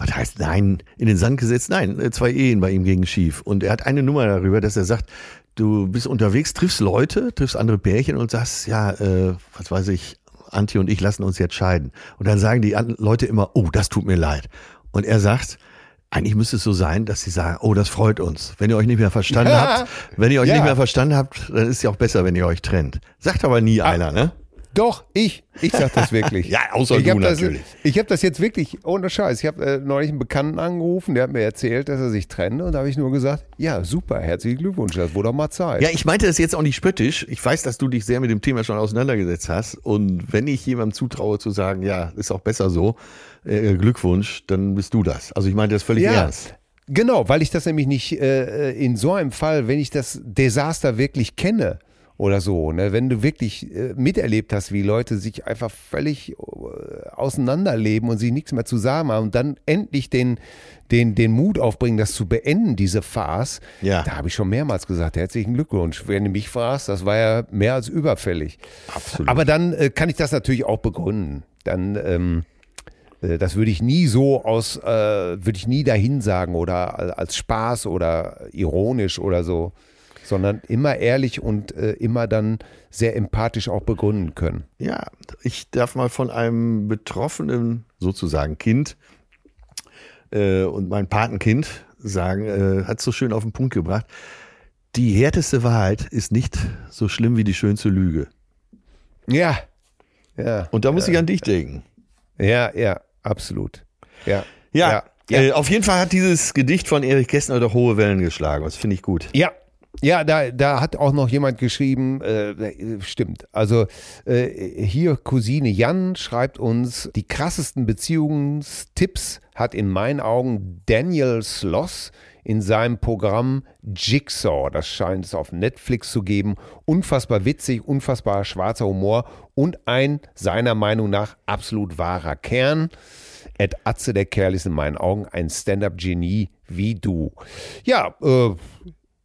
was heißt nein, in den Sand gesetzt? Nein, äh, zwei Ehen bei ihm gegen schief. Und er hat eine Nummer darüber, dass er sagt, du bist unterwegs, triffst Leute, triffst andere Pärchen und sagst, ja, äh, was weiß ich, Antje und ich lassen uns jetzt scheiden. Und dann sagen die Leute immer, oh, das tut mir leid. Und er sagt, eigentlich müsste es so sein, dass sie sagen, oh, das freut uns. Wenn ihr euch nicht mehr verstanden <laughs> habt, wenn ihr euch Ja. nicht mehr verstanden habt, dann ist es ja auch besser, wenn ihr euch trennt. Sagt aber nie einer, ne? Doch, ich. Ich sag das wirklich. <laughs> Ja, außer ich du das, natürlich. Ich habe das jetzt wirklich, ohne Scheiß. Ich habe äh, neulich einen Bekannten angerufen, der hat mir erzählt, dass er sich trennt. Und da habe ich nur gesagt, ja, super, herzlichen Glückwunsch, das wurde doch mal Zeit. Ja, ich meinte das jetzt auch nicht spöttisch. Ich weiß, dass du dich sehr mit dem Thema schon auseinandergesetzt hast. Und wenn ich jemandem zutraue zu sagen, ja, ist auch besser so, äh, Glückwunsch, dann bist du das. Also ich meinte das völlig Ja, ernst. Genau, weil ich das nämlich nicht äh, in so einem Fall, wenn ich das Desaster wirklich kenne oder so, ne, wenn du wirklich äh, miterlebt hast, wie Leute sich einfach völlig äh, auseinanderleben und sich nichts mehr zusammen haben und dann endlich den, den, den Mut aufbringen, das zu beenden, diese Farce, Ja. da habe ich schon mehrmals gesagt, herzlichen Glückwunsch. Wenn du mich fragst, das war ja mehr als überfällig. Absolut. Aber dann äh, kann ich das natürlich auch begründen. Dann ähm, äh, das würde ich nie so aus, äh, würde ich nie dahin sagen oder al- als Spaß oder ironisch oder so, sondern immer ehrlich und äh, immer dann sehr empathisch auch begründen können. Ja, ich darf mal von einem betroffenen, sozusagen Kind äh, und mein Patenkind sagen, äh, hat so schön auf den Punkt gebracht. Die härteste Wahrheit ist nicht so schlimm wie die schönste Lüge. Ja, ja, Und da muss ich an dich denken. ja, ja, absolut. Ja, Ja, ja, ja. Äh, auf jeden Fall hat dieses Gedicht von Erich Kästner doch hohe Wellen geschlagen. Das finde ich gut. Ja, ja, da, da hat auch noch jemand geschrieben, äh, stimmt. Also äh, hier Cousine Jan schreibt uns, die krassesten Beziehungstipps hat in meinen Augen Daniel Sloss in seinem Programm Jigsaw. Das scheint es auf Netflix zu geben. Unfassbar witzig, unfassbar schwarzer Humor und ein seiner Meinung nach absolut wahrer Kern. Ed Atze, der Kerl, ist in meinen Augen ein Stand-up-Genie wie du. Ja, äh,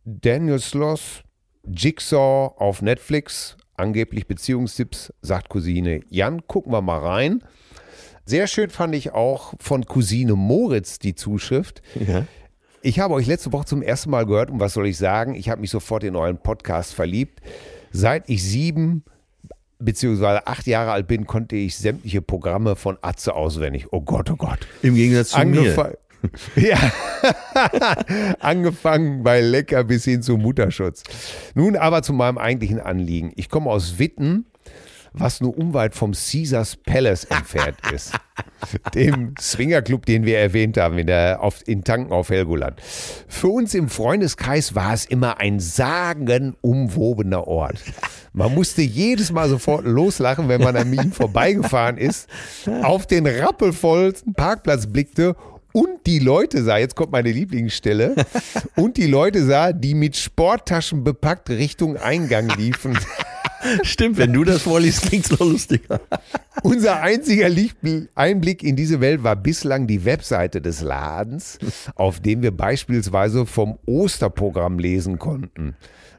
Daniel Sloss, Jigsaw auf Netflix, angeblich Beziehungstipps, sagt Cousine Jan. Gucken wir mal rein. Sehr schön fand ich auch von Cousine Moritz die Zuschrift. Ja. Ich habe euch letzte Woche zum ersten Mal gehört und was soll ich sagen? Ich habe mich sofort in euren Podcast verliebt. Seit ich sieben beziehungsweise acht Jahre alt bin, konnte ich sämtliche Programme von Atze auswendig. Oh Gott, oh Gott. Im Gegensatz zu mir. <laughs> Ja, <laughs> angefangen bei Lecker bis hin zu Mutterschutz. Nun aber zu meinem eigentlichen Anliegen. Ich komme aus Witten, was nur unweit vom Caesars Palace entfernt <laughs> ist. Dem Swingerclub, den wir erwähnt haben, in, der, auf, in Tanken auf Helgoland. Für uns im Freundeskreis war es immer ein sagenumwobener Ort. Man musste jedes Mal sofort loslachen, wenn man an ihm vorbeigefahren ist, auf den rappelvollsten Parkplatz blickte und die Leute sah, jetzt kommt meine Lieblingsstelle, <laughs> und die Leute sah, die mit Sporttaschen bepackt Richtung Eingang liefen. <laughs> Stimmt, wenn du das vorliest, klingt's noch lustiger. <laughs> Unser einziger Lichtbl- Einblick in diese Welt war bislang die Webseite des Ladens, auf dem wir beispielsweise vom Osterprogramm lesen konnten.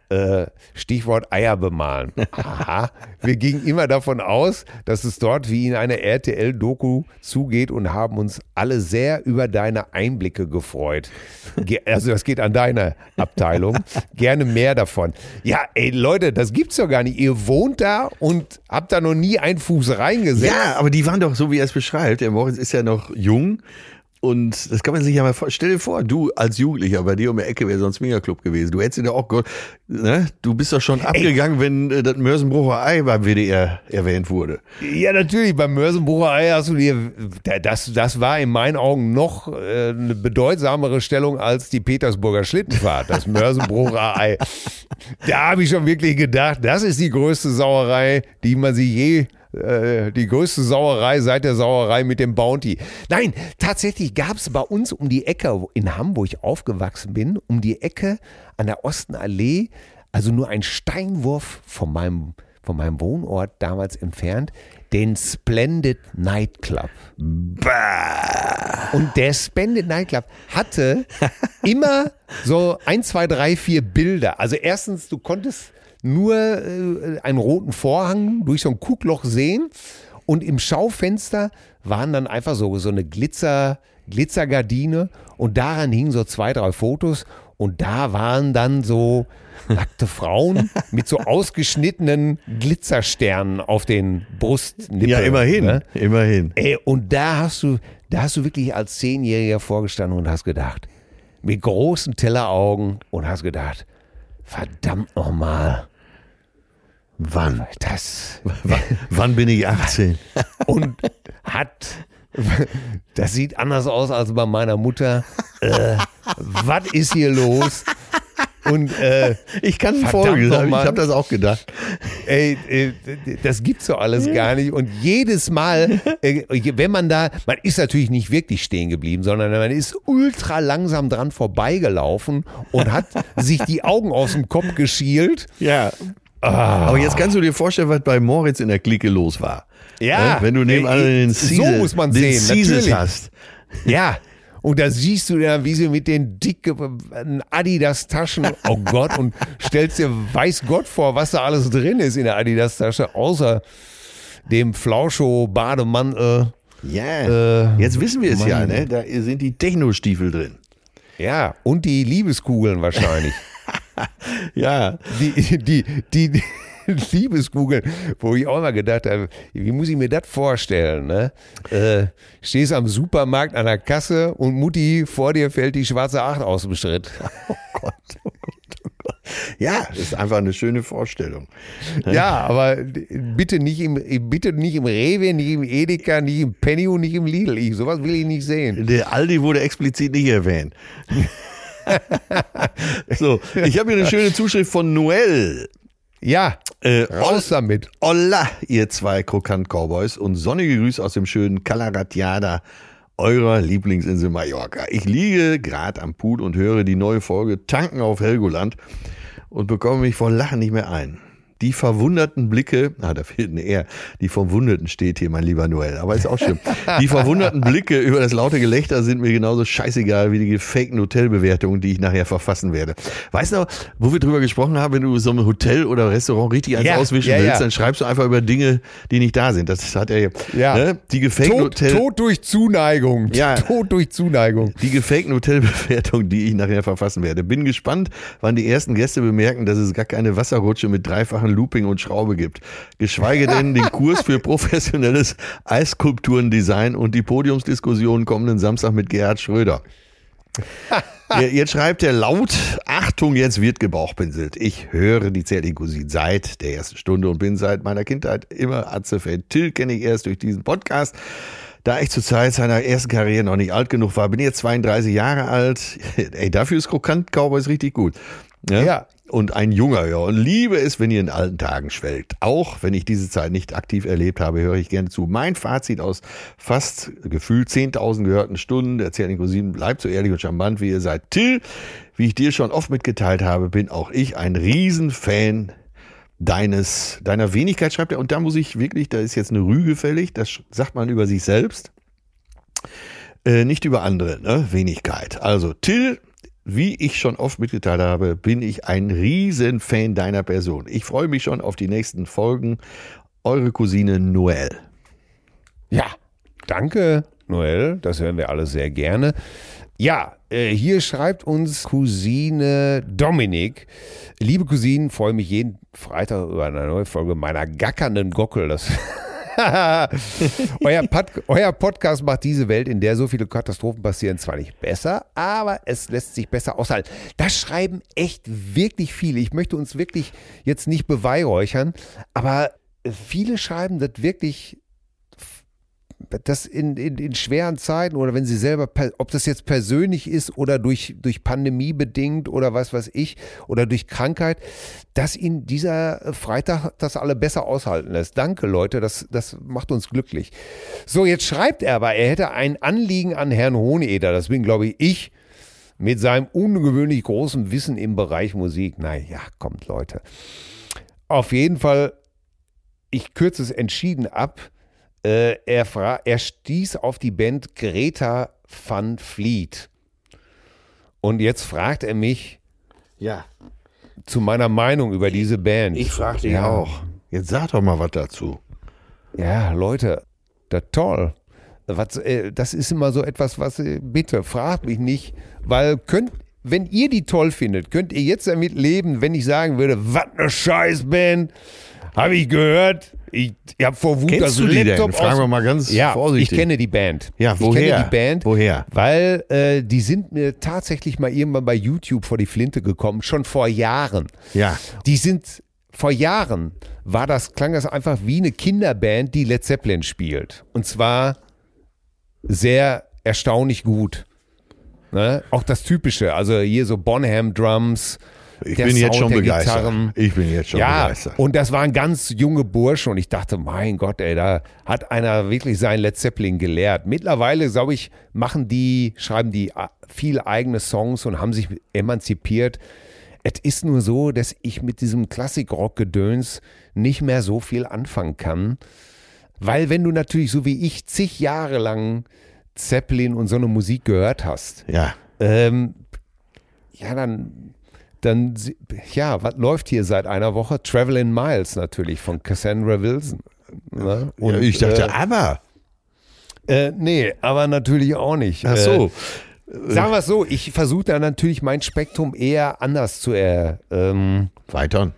Äh, Stichwort Eier bemalen. Aha. Wir gingen immer davon aus, dass es dort wie in einer RTL-Doku zugeht und haben uns alle sehr über deine Einblicke gefreut. Ge also das geht an deine Abteilung. Gerne mehr davon. Ja, ey Leute, das gibt's doch gar nicht. Ihr wohnt da und habt da noch nie einen Fuß reingesetzt. Ja, aber die waren doch so, wie er es beschreibt. Der Moritz ist ja noch jung Und das kann man sich ja mal vorstellen. Stell dir vor, du als Jugendlicher, bei dir um die Ecke wäre sonst Mega-Club gewesen. Du hättest dir auch, ne? du bist doch schon abgegangen, wenn äh, das Mörsenbrucher Ei beim WDR erwähnt wurde. Ja, natürlich, beim Mörsenbrucher Ei hast du dir, das, das war in meinen Augen noch äh, eine bedeutsamere Stellung als die Petersburger Schlittenfahrt, das Mörsenbrucher <laughs> Ei. Da habe ich schon wirklich gedacht, das ist die größte Sauerei, die man sich je äh, die größte Sauerei seit der Sauerei mit dem Bounty. Nein, tatsächlich gab es bei uns um die Ecke, in Hamburg aufgewachsen bin, um die Ecke an der Ostenallee, also nur ein Steinwurf von meinem, von meinem Wohnort damals entfernt, den Splendid Nightclub. Bah. Und der Splendid Nightclub hatte immer so ein, zwei, drei, vier Bilder. Also erstens, du konntest nur äh, einen roten Vorhang durch so ein Kuckloch sehen und im Schaufenster waren dann einfach so, so eine Glitzer, Glitzergardine und daran hingen so zwei, drei Fotos und da waren dann so nackte Frauen <laughs> mit so ausgeschnittenen Glitzersternen auf den Brustnippeln. Ja, immerhin, ne? immerhin. Ey, und da hast du, da hast du wirklich als Zehnjähriger vorgestanden und hast gedacht, mit großen Telleraugen und hast gedacht, verdammt nochmal. Wann? Das. <laughs> W wann bin ich 18? <laughs> Und hat. Das sieht anders aus als bei meiner Mutter. Äh, was ist hier los? Und äh, ich kann folgen, ich habe das auch gedacht. Ey, äh, das gibt's so alles gar nicht. Und jedes Mal, äh, wenn man da, man ist natürlich nicht wirklich stehen geblieben, sondern man ist ultra langsam dran vorbeigelaufen und hat sich die Augen aus dem Kopf geschielt. Ja. Ah. Aber jetzt kannst du dir vorstellen, was bei Moritz in der Clique los war. Ja. Wenn du nebenan den Caesar, so muss man den sehen, Caesars hast. Ja. Und da siehst du ja, wie sie mit den dicken Adidas-Taschen, oh Gott, und stellst dir weiß Gott vor, was da alles drin ist in der Adidas-Tasche, außer dem Flauscho-Bademantel. Ja, äh, jetzt wissen wir es Mann. ja, ne? Da sind die Techno-Stiefel drin. Ja, und die Liebeskugeln wahrscheinlich. <laughs> <laughs> ja. Die, die, die, <laughs> Liebeskugeln, wo ich auch mal gedacht habe, wie muss ich mir das vorstellen? Ne? Äh, stehst am Supermarkt an der Kasse und Mutti, vor dir fällt die schwarze Acht aus dem Schritt. Oh Gott, oh Gott, oh Gott. Ja, ist einfach eine schöne Vorstellung. Ja, aber bitte nicht im, bitte nicht im Rewe, nicht im Edeka, nicht im Penny und nicht im Lidl. Ich, sowas will ich nicht sehen. Der Aldi wurde explizit nicht erwähnt. <laughs> <laughs> so, ich habe hier eine schöne Zuschrift von Noel. Ja, äh, raus damit. Hola, ihr zwei Krokant-Cowboys und sonnige Grüße aus dem schönen Calaratiada, eurer Lieblingsinsel Mallorca. Ich liege gerade am Pool und höre die neue Folge Tanken auf Helgoland und bekomme mich vor Lachen nicht mehr ein. Die verwunderten Blicke, ah, da fehlt ein R, die Verwunderten steht hier, mein lieber Noel, aber ist auch schlimm. Die verwunderten Blicke über das laute Gelächter sind mir genauso scheißegal wie die gefakten Hotelbewertungen, die ich nachher verfassen werde. Weißt du, wo wir drüber gesprochen haben, wenn du so ein Hotel oder Restaurant richtig eins ja, auswischen ja, willst, ja. dann schreibst du einfach über Dinge, die nicht da sind. Das hat er ja. Ne? Die gefakten Tod, Hotel Tod durch Zuneigung. Ja. Tod durch Zuneigung. Die gefakten Hotelbewertungen, die ich nachher verfassen werde. Bin gespannt, wann die ersten Gäste bemerken, dass es gar keine Wasserrutsche mit dreifachen Sachen Looping und Schraube gibt. Geschweige denn den Kurs für professionelles Eisskulpturendesign und die Podiumsdiskussion kommenden Samstag mit Gerhard Schröder. <laughs> Jetzt schreibt er laut, Achtung, jetzt wird gebauchpinselt. Ich höre die zärtliche Cousine seit der ersten Stunde und bin seit meiner Kindheit immer Atzefeld. Till kenne ich erst durch diesen Podcast. Da ich zur Zeit seiner ersten Karriere noch nicht alt genug war, bin ich jetzt 32 Jahre alt. <laughs> Ey, dafür ist Krokant Cowboys richtig gut. Ja, ja und ein junger ja, und liebe es, wenn ihr in alten Tagen schwelgt. Auch wenn ich diese Zeit nicht aktiv erlebt habe, höre ich gerne zu. Mein Fazit aus fast gefühlt 10.000 gehörten Stunden der Cousinen bleibt so ehrlich und charmant, wie ihr seid. Till, wie ich dir schon oft mitgeteilt habe, bin auch ich ein Riesenfan deines, deiner Wenigkeit, schreibt er. Und da muss ich wirklich, da ist jetzt eine Rüge fällig, das sagt man über sich selbst. Äh, nicht über andere, ne? Wenigkeit. Also, Till, wie ich schon oft mitgeteilt habe, bin ich ein Riesenfan deiner Person. Ich freue mich schon auf die nächsten Folgen. Eure Cousine Noel. Ja, danke, Noel. Das hören wir alle sehr gerne. Ja, äh, hier schreibt uns Cousine Dominik. Liebe Cousinen, freue mich jeden Freitag über eine neue Folge meiner gackernden Gockel. Das <laughs> <laughs> euer, Pod euer Podcast macht diese Welt, in der so viele Katastrophen passieren, zwar nicht besser, aber es lässt sich besser aushalten. Das schreiben echt wirklich viele. Ich möchte uns wirklich jetzt nicht beweihräuchern, aber viele schreiben das wirklich das in, in, in schweren Zeiten oder wenn sie selber, ob das jetzt persönlich ist oder durch, durch Pandemie bedingt oder was weiß ich oder durch Krankheit, dass ihnen dieser Freitag das alle besser aushalten lässt. Danke, Leute, das, das macht uns glücklich. So, jetzt schreibt er aber, er hätte ein Anliegen an Herrn Hoheneder, das bin, glaube ich, ich, mit seinem ungewöhnlich großen Wissen im Bereich Musik. Naja, kommt, Leute. Auf jeden Fall, ich kürze es entschieden ab äh, er, er stieß auf die Band Greta van Fleet. Und jetzt fragt er mich ja. zu meiner Meinung über diese Band. Ich frage dich ja. auch. Jetzt sag doch mal was dazu. Ja, Leute, das toll. Was, äh, das ist immer so etwas, was, äh, bitte, fragt mich nicht, weil könnt, wenn ihr die toll findet, könnt ihr jetzt damit leben, wenn ich sagen würde, was eine Scheißband, habe ich gehört, ich, ich habe vor Wut Kennst das du die Laptop denn? Fragen wir mal ganz ja, vorsichtig. Ich kenne die Band. Ja, woher? Ich kenne die Band. Woher? Weil äh, die sind mir tatsächlich mal irgendwann bei YouTube vor die Flinte gekommen, schon vor Jahren. Ja. Die sind vor Jahren war das klang das einfach wie eine Kinderband, die Led Zeppelin spielt. Und zwar sehr erstaunlich gut. Ne? Auch das Typische, also hier so Bonham Drums, ich bin jetzt schon begeistert. Gitarren. Ich bin jetzt schon ja, begeistert. Und das waren ganz junge Burschen und ich dachte, mein Gott, ey, da hat einer wirklich sein Led Zeppelin gelehrt. Mittlerweile, glaube ich, machen die, schreiben die viele eigene Songs und haben sich emanzipiert. Es ist nur so, dass ich mit diesem Klassikrock-Gedöns nicht mehr so viel anfangen kann. Weil wenn du natürlich so wie ich zig Jahre lang Zeppelin und so eine Musik gehört hast, ja, ähm, ja, dann dann, ja, was läuft hier seit einer Woche? Travel in Miles natürlich von Cassandra Wilson. Ne? Und, ja, ich dachte, äh, aber. Äh, nee, aber natürlich auch nicht. Ach so. Äh, sagen wir es so, ich versuche da natürlich mein Spektrum eher anders zu er, ähm, erweitern.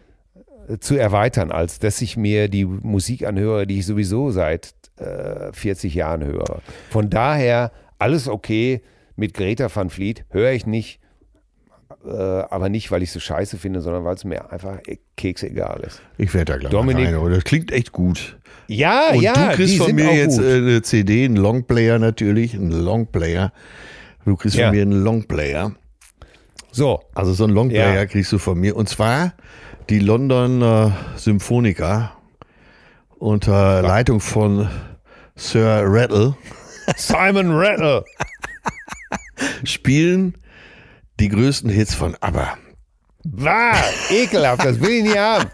Zu erweitern, als dass ich mir die Musik anhöre, die ich sowieso seit äh, 40 Jahren höre. Von daher alles okay mit Greta van Fleet, höre ich nicht äh, aber nicht, weil ich so scheiße finde, sondern weil es mir einfach Keks egal ist. Ich werde da gleich Dominik, mal rein, das klingt echt gut. Ja, Und ja, du kriegst von mir jetzt. Äh, eine CD, einen Longplayer natürlich, einen Longplayer. Du kriegst ja. von mir einen Longplayer. So. Also so einen Longplayer ja. kriegst du von mir. Und zwar die London äh, Symphoniker unter Leitung von Sir Rattle. Simon Rattle. <laughs> spielen die größten Hits von ABBA. War ekelhaft, das will ich nicht haben.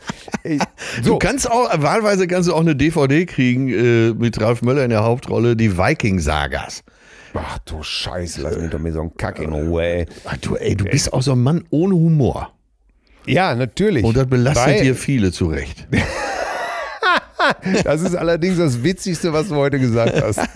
So. Du kannst auch, wahlweise kannst du auch eine DVD kriegen äh, mit Ralf Möller in der Hauptrolle, die Viking-Sagas. Ach du Scheiße, lass mich doch mir so einen Kack in Ruhe, ey. Ach, du, ey, du bist auch so ein Mann ohne Humor. Ja, natürlich. Und das belastet Weil, dir viele zurecht. <laughs> das ist allerdings das Witzigste, was du heute gesagt hast. <laughs>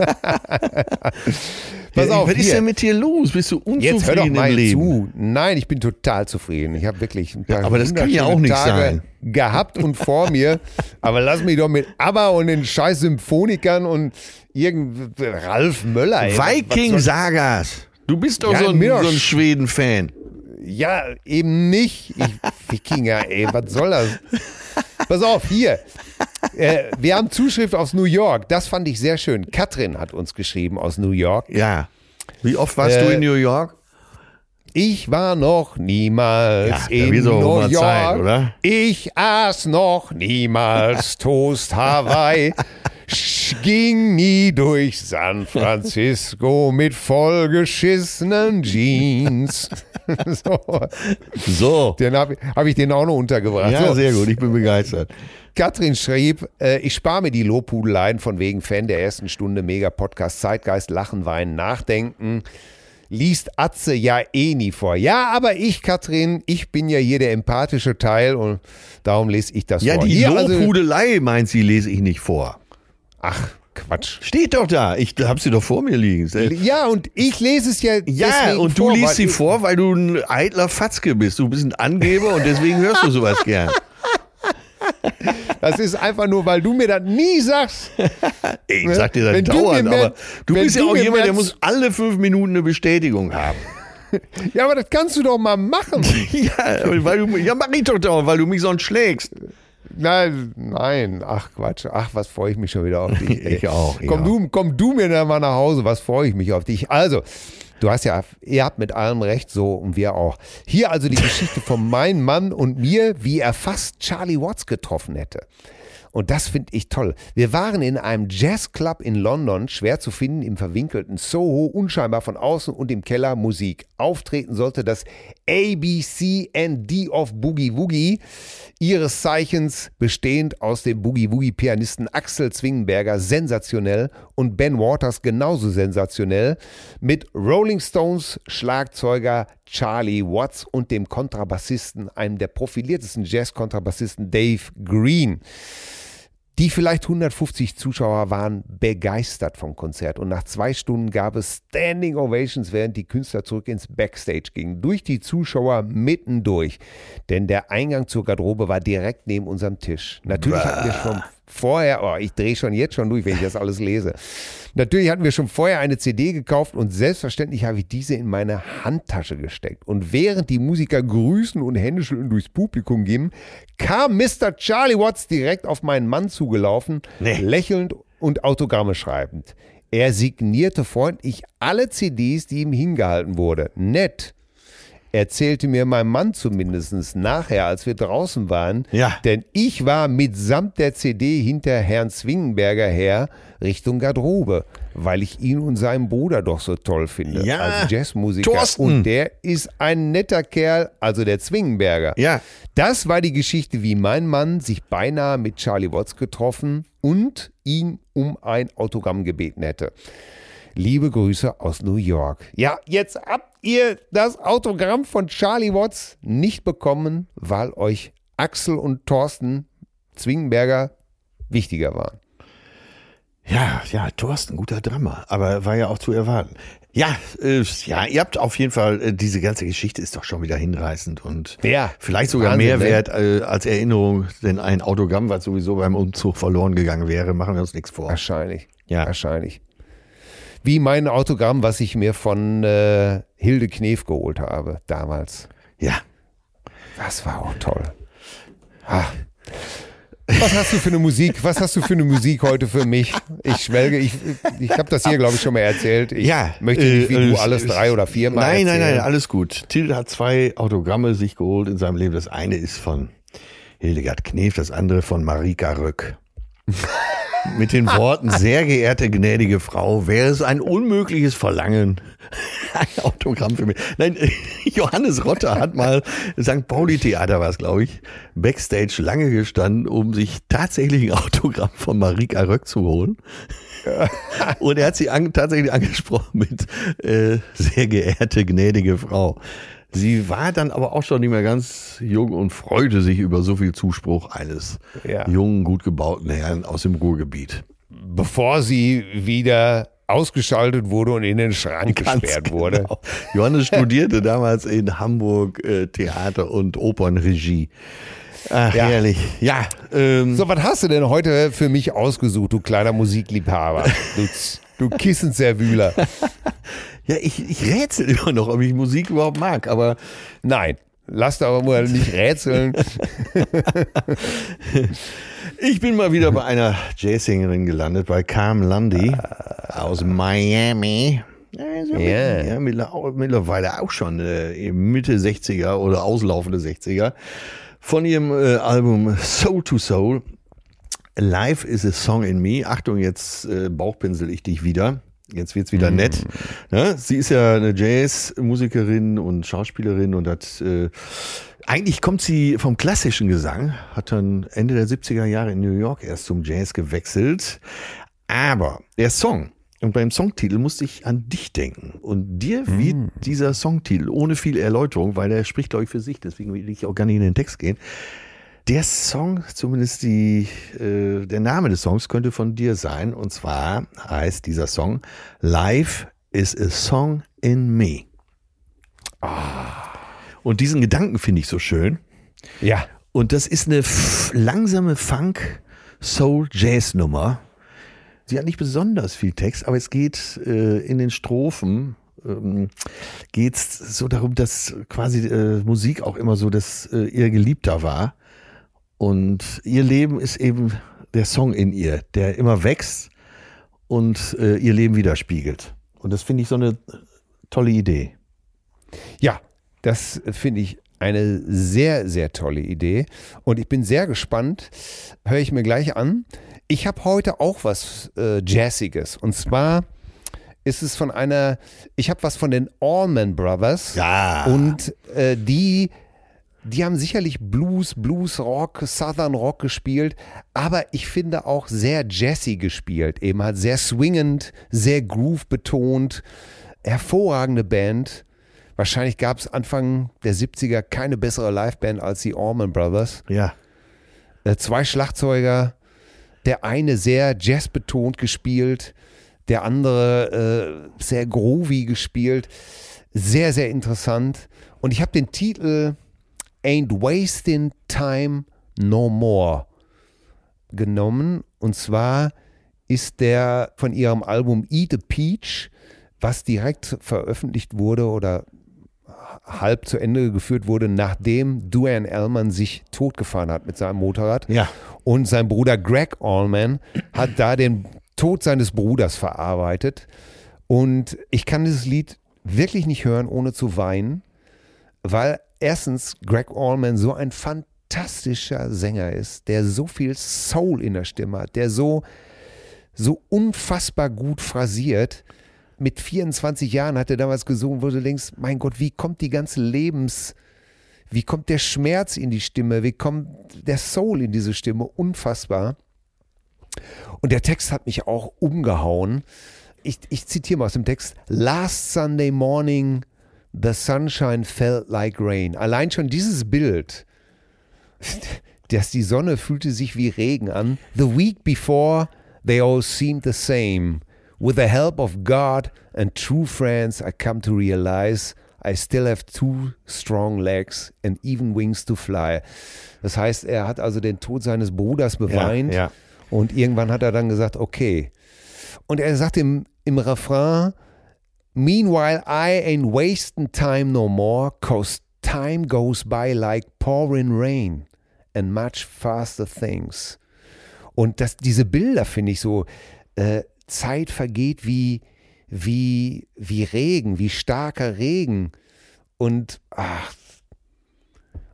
Pass auf, was ist denn mit dir los? Bist du unzufrieden Jetzt hör doch mal Leben? zu. Nein, ich bin total zufrieden. Ich habe wirklich ein paar ja, aber das kann ja auch nicht Tage sein. gehabt und vor <laughs> mir. Aber lass mich doch mit ABBA und den scheiß Symphonikern und irgend Ralf Möller. Viking-Sagas. Du bist doch ja, so ein, so ein Schweden-Fan. Ja, eben nicht. Ich, Wikinger, ey, was soll das? Pass auf, hier. Äh, wir haben Zuschrift aus New York. Das fand ich sehr schön. Katrin hat uns geschrieben aus New York. Ja. Wie oft warst äh, du in New York? Ich war noch niemals ja, in New York. Zeit? Ich aß noch niemals Toast Hawaii. Ging nie durch San Francisco mit vollgeschissenen Jeans. <laughs> so. so. Dann habe hab ich den auch noch untergebracht. Ja, so. sehr gut, ich bin begeistert. Katrin schrieb, äh, ich spare mir die Lobhudeleien von wegen Fan der ersten Stunde Mega Podcast Zeitgeist, Lachen, Weinen, Nachdenken. Liest Atze ja eh nie vor. Ja, aber ich, Katrin, ich bin ja hier der empathische Teil und darum lese ich das ja, vor. Ja, die also Lobhudelei, meint sie, lese ich nicht vor. Ach, Quatsch. Steht doch da. Ich habe sie doch vor mir liegen. Ja, und ich lese es ja. Ja, und du vor, liest sie vor, weil du ein eitler Fatzke bist. Du bist ein Angeber und deswegen hörst du sowas gern. <laughs> Das ist einfach nur, weil du mir das nie sagst. <laughs> Ich sag dir das Wenn du dauernd, mir mehr- aber du bist ja du auch jemand, der muss alle fünf Minuten eine Bestätigung haben. <laughs> Ja, aber das kannst du doch mal machen. ja, weil du, ja, mach ich doch dauernd, weil du mich sonst schlägst. Nein, nein, ach Quatsch, ach, was freue ich mich schon wieder auf <laughs> dich. Ich auch, Komm ja. du, komm du mir dann mal nach Hause, was freue ich mich auf dich. Also, du hast ja, ihr habt mit allem recht, so und wir auch. Hier also die Geschichte von <laughs> meinem Mann und mir, wie er fast Charlie Watts getroffen hätte. Und das finde ich toll. Wir waren in einem Jazzclub in London, schwer zu finden, im verwinkelten Soho, unscheinbar von außen und im Keller Musik. Auftreten sollte das ABCD of Boogie Woogie, ihres Zeichens bestehend aus dem Boogie Woogie Pianisten Axel Zwingenberger, sensationell, und Ben Waters genauso sensationell, mit Rolling Stones Schlagzeuger Charlie Watts und dem Kontrabassisten, einem der profiliertesten Jazz-Kontrabassisten Dave Green. Die vielleicht 150 Zuschauer waren begeistert vom Konzert und nach zwei Stunden gab es Standing Ovations, während die Künstler zurück ins Backstage gingen. Durch die Zuschauer mittendurch. Denn der Eingang zur Garderobe war direkt neben unserem Tisch. Natürlich hatten wir schon vorher, oh, ich drehe schon jetzt schon durch, wenn ich das alles lese. Natürlich hatten wir schon vorher eine CD gekauft und selbstverständlich habe ich diese in meine Handtasche gesteckt. Und während die Musiker grüßen und Händeschütteln durchs Publikum gingen, kam Mr. Charlie Watts direkt auf meinen Mann zugelaufen, Nee. lächelnd und Autogramme schreibend. Er signierte freundlich alle CDs, die ihm hingehalten wurde. Nett. Erzählte mir mein Mann zumindest nachher, als wir draußen waren. Ja. Denn ich war mitsamt der CD hinter Herrn Zwingenberger her Richtung Garderobe, weil ich ihn und seinen Bruder doch so toll finde. Ja, als Jazzmusiker. Thorsten. Und der ist ein netter Kerl, also der Zwingenberger. Ja. Das war die Geschichte, wie mein Mann sich beinahe mit Charlie Watts getroffen und ihn um ein Autogramm gebeten hätte. Liebe Grüße aus New York. Ja, jetzt habt ihr das Autogramm von Charlie Watts nicht bekommen, weil euch Axel und Thorsten Zwingenberger wichtiger waren. Ja, ja, Thorsten, guter Drummer, aber war ja auch zu erwarten. Ja, äh, ja, ihr habt auf jeden Fall, äh, diese ganze Geschichte ist doch schon wieder hinreißend und Ja, vielleicht sogar Wahnsinn, mehr ne? wert äh, als Erinnerung, denn ein Autogramm, was sowieso beim Umzug verloren gegangen wäre, machen wir uns nichts vor. Wahrscheinlich. Ja. Wahrscheinlich. Wie mein Autogramm, was ich mir von äh, Hilde Knef geholt habe damals. Ja, Das war auch toll. Ah. Was hast du für eine Musik? Was hast du für eine Musik heute für mich? Ich schwelge, ich, ich habe das hier, glaube ich, schon mal erzählt. Ich ja. möchte nicht wie äh, du äh, alles drei oder vier Mal Nein, nein, erzählen. nein, alles gut. Till hat zwei Autogramme sich geholt in seinem Leben. Das eine ist von Hildegard Knef, das andere von Marika Röck. <laughs> Mit den Worten, sehr geehrte gnädige Frau, wäre es ein unmögliches Verlangen, <laughs> ein Autogramm für mich. Nein, <laughs> Johannes Rotter hat mal, St. Pauli Theater war es, glaube ich, Backstage lange gestanden, um sich tatsächlich ein Autogramm von Marika Röck zu holen. <laughs> Und er hat sie an, tatsächlich angesprochen mit äh, sehr geehrte gnädige Frau. Sie war dann aber auch schon nicht mehr ganz jung und freute sich über so viel Zuspruch eines Ja. jungen, gut gebauten Herrn aus dem Ruhrgebiet. Bevor sie wieder ausgeschaltet wurde und in den Schrank Ganz gesperrt wurde. genau. Johannes studierte <laughs> damals in Hamburg äh, Theater und Opernregie. Ach, Ja. herrlich. Ja, ähm, So, was hast du denn heute für mich ausgesucht, du kleiner Musikliebhaber? Du, du Kissenserwühler. <laughs> ja ich, ich rätsel <laughs> immer noch, ob ich Musik überhaupt mag, aber Nein, lass da aber mal nicht rätseln. <laughs> Ich bin mal wieder bei einer Jazzsängerin gelandet, bei Carm Lundy aus Miami. Ja, ist ja, Ja. ja, mittler- mittlerweile auch schon äh, Mitte 60er oder auslaufende 60er. Von ihrem äh, Album Soul to Soul. Life is a Song in Me. Achtung, jetzt äh, bauchpinsel ich dich wieder. Jetzt wird's wieder nett. Ne? Sie ist ja eine Jazzmusikerin und Schauspielerin und hat äh, eigentlich kommt sie vom klassischen Gesang, hat dann Ende der 70er Jahre in New York erst zum Jazz gewechselt. Aber der Song, und beim Songtitel musste ich an dich denken. Und dir wird dieser Songtitel ohne viel Erläuterung, weil der spricht, glaube ich, für sich, deswegen will ich auch gar nicht in den Text gehen. Der Song, zumindest die, äh, der Name des Songs könnte von dir sein. Und zwar heißt dieser Song Life is a Song in Me. Und diesen Gedanken finde ich so schön. Ja. Und das ist eine langsame Funk-Soul-Jazz-Nummer. Sie hat nicht besonders viel Text, aber es geht äh, in den Strophen ähm, geht es so darum, dass quasi äh, Musik auch immer so, dass äh, ihr Geliebter war. Und ihr Leben ist eben der Song in ihr, der immer wächst und äh, ihr Leben widerspiegelt. Und das finde ich so eine tolle Idee. Ja, das finde ich eine sehr, sehr tolle Idee. Und ich bin sehr gespannt. Höre ich mir gleich an. Ich habe heute auch was äh, Jazziges. Und zwar ist es von einer, ich habe was von den Allman Brothers. Ja. Und äh, die, die haben sicherlich Blues, Blues Rock, Southern Rock gespielt, aber ich finde auch sehr jazzy gespielt. Eben halt sehr swingend, sehr groove betont. Hervorragende Band. Wahrscheinlich gab es Anfang der 70er keine bessere Liveband als die Allman Brothers. Ja. Äh, zwei Schlagzeuger, der eine sehr jazzbetont gespielt, der andere äh, sehr groovy gespielt. Sehr, sehr interessant. Und ich habe den Titel Ain't Wasting Time No More genommen. Und zwar ist der von ihrem Album Eat a Peach, was direkt veröffentlicht wurde oder halb zu Ende geführt wurde, nachdem Duane Allman sich totgefahren hat mit seinem Motorrad. Ja. Und sein Bruder Greg Allman hat da den Tod seines Bruders verarbeitet. Und ich kann dieses Lied wirklich nicht hören, ohne zu weinen, weil erstens Greg Allman so ein fantastischer Sänger ist, der so viel Soul in der Stimme hat, der so, so unfassbar gut phrasiert. Mit 24 Jahren hat er damals gesungen, wo du denkst, mein Gott, wie kommt die ganze Lebens, wie kommt der Schmerz in die Stimme, wie kommt der Soul in diese Stimme, unfassbar. Und der Text hat mich auch umgehauen. Ich, ich zitiere mal aus dem Text. Last Sunday morning, the sunshine felt like rain. Allein schon dieses Bild, <laughs> dass die Sonne fühlte sich wie Regen an. The week before, they all seemed the same. With the help of God and true friends, I come to realize I still have two strong legs and even wings to fly. Das heißt, er hat also den Tod seines Bruders beweint. ja. Und irgendwann hat er dann gesagt, okay. Und er sagt im, im Refrain, Meanwhile, I ain't wasting time no more, cause time goes by like pouring rain and much faster things. Und das, diese Bilder finde ich so, äh, Zeit vergeht wie, wie, wie Regen, wie starker Regen. Und, ach,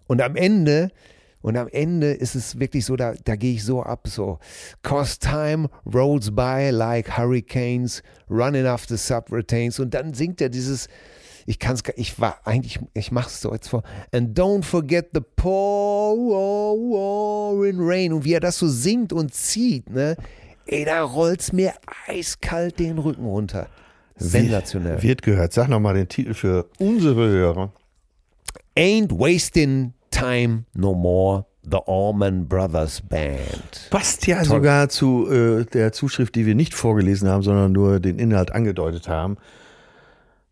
und am Ende, und am Ende ist es wirklich so, da, da gehe ich so ab, so. Cause time rolls by like hurricanes, running after subroutines. Und dann singt er dieses, ich kann es, ich war eigentlich, ich mache es so jetzt vor. And don't forget the pouring rain. Und wie er das so singt und zieht, ne? Ey, da rollt's mir eiskalt den Rücken runter. Sensationell. Wird gehört. Sag nochmal den Titel für unsere Hörer. Ain't wasting time no more. The Allman Brothers Band. Passt ja sogar zu äh, der Zuschrift, die wir nicht vorgelesen haben, sondern nur den Inhalt angedeutet haben.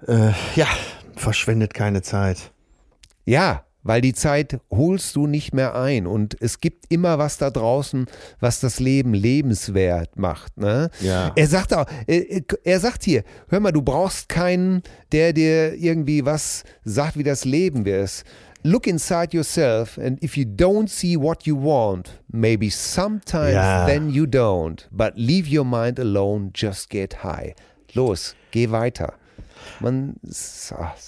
Äh, ja, verschwendet keine Zeit. Ja, weil die Zeit holst du nicht mehr ein und es gibt immer was da draußen, was das Leben lebenswert macht. Ne? Ja. Er sagt auch, er, er sagt hier, hör mal, du brauchst keinen, der dir irgendwie was sagt, wie das Leben ist. Look inside yourself and if you don't see what you want, maybe sometimes Ja. then you don't, but leave your mind alone, just get high. Los, geh weiter. Man,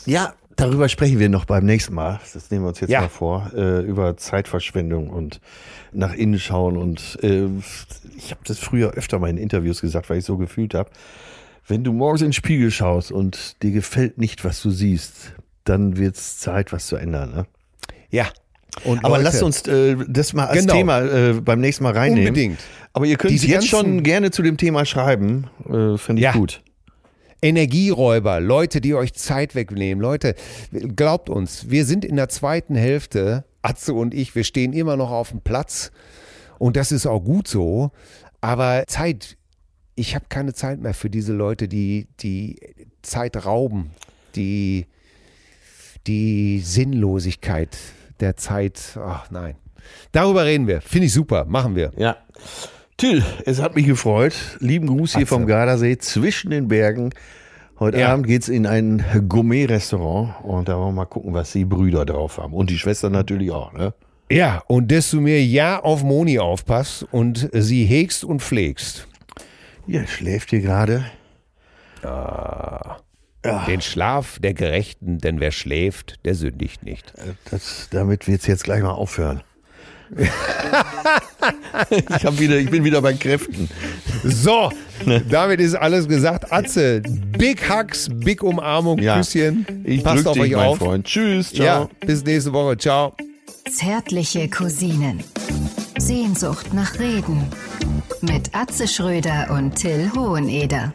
Ja, darüber sprechen wir noch beim nächsten Mal. Das nehmen wir uns jetzt Ja. mal vor. Äh, über Zeitverschwendung und nach innen schauen. Und äh, ich habe das früher öfter mal in Interviews gesagt, weil ich so gefühlt habe. Wenn du morgens in den Spiegel schaust und dir gefällt nicht, was du siehst, dann wird es Zeit, was zu ändern. Ne? ja. Und Aber Leute, lasst uns äh, das mal als Genau. Thema äh, beim nächsten Mal reinnehmen. Unbedingt. Aber ihr könnt Diese jetzt schon gerne zu dem Thema schreiben. Äh, Finde ich Ja. gut. Energieräuber, Leute, die euch Zeit wegnehmen. Leute, glaubt uns, wir sind in der zweiten Hälfte, Atze und ich, wir stehen immer noch auf dem Platz und das ist auch gut so. Aber Zeit, ich habe keine Zeit mehr für diese Leute, die die Zeit rauben, die die Sinnlosigkeit der Zeit. Ach nein. Darüber reden wir. Finde ich super. Machen wir. Ja. Till, es hat mich gefreut. Lieben Gruß hier vom Gardasee zwischen den Bergen. Heute Ja. Abend geht's in ein Gourmet-Restaurant und da wollen wir mal gucken, was die Brüder drauf haben. Und die Schwester natürlich auch, ne? Ja, und dass du mir ja auf Moni aufpasst und sie hegst und pflegst. Ja, schläft hier gerade. Den Schlaf der Gerechten, denn wer schläft, der sündigt nicht. Das, damit wird's jetzt gleich mal aufhören. <laughs> ich, hab wieder, ich bin wieder bei Kräften. So, damit ist alles gesagt. Atze, Big Hugs, Big Umarmung, Ja. Küsschen. Ich Passt auf dich, euch mein auf. Freund. Tschüss, ciao. Ja, bis nächste Woche. Ciao. Zärtliche Cousinen. Sehnsucht nach Reden. Mit Atze Schröder und Till Hoheneder.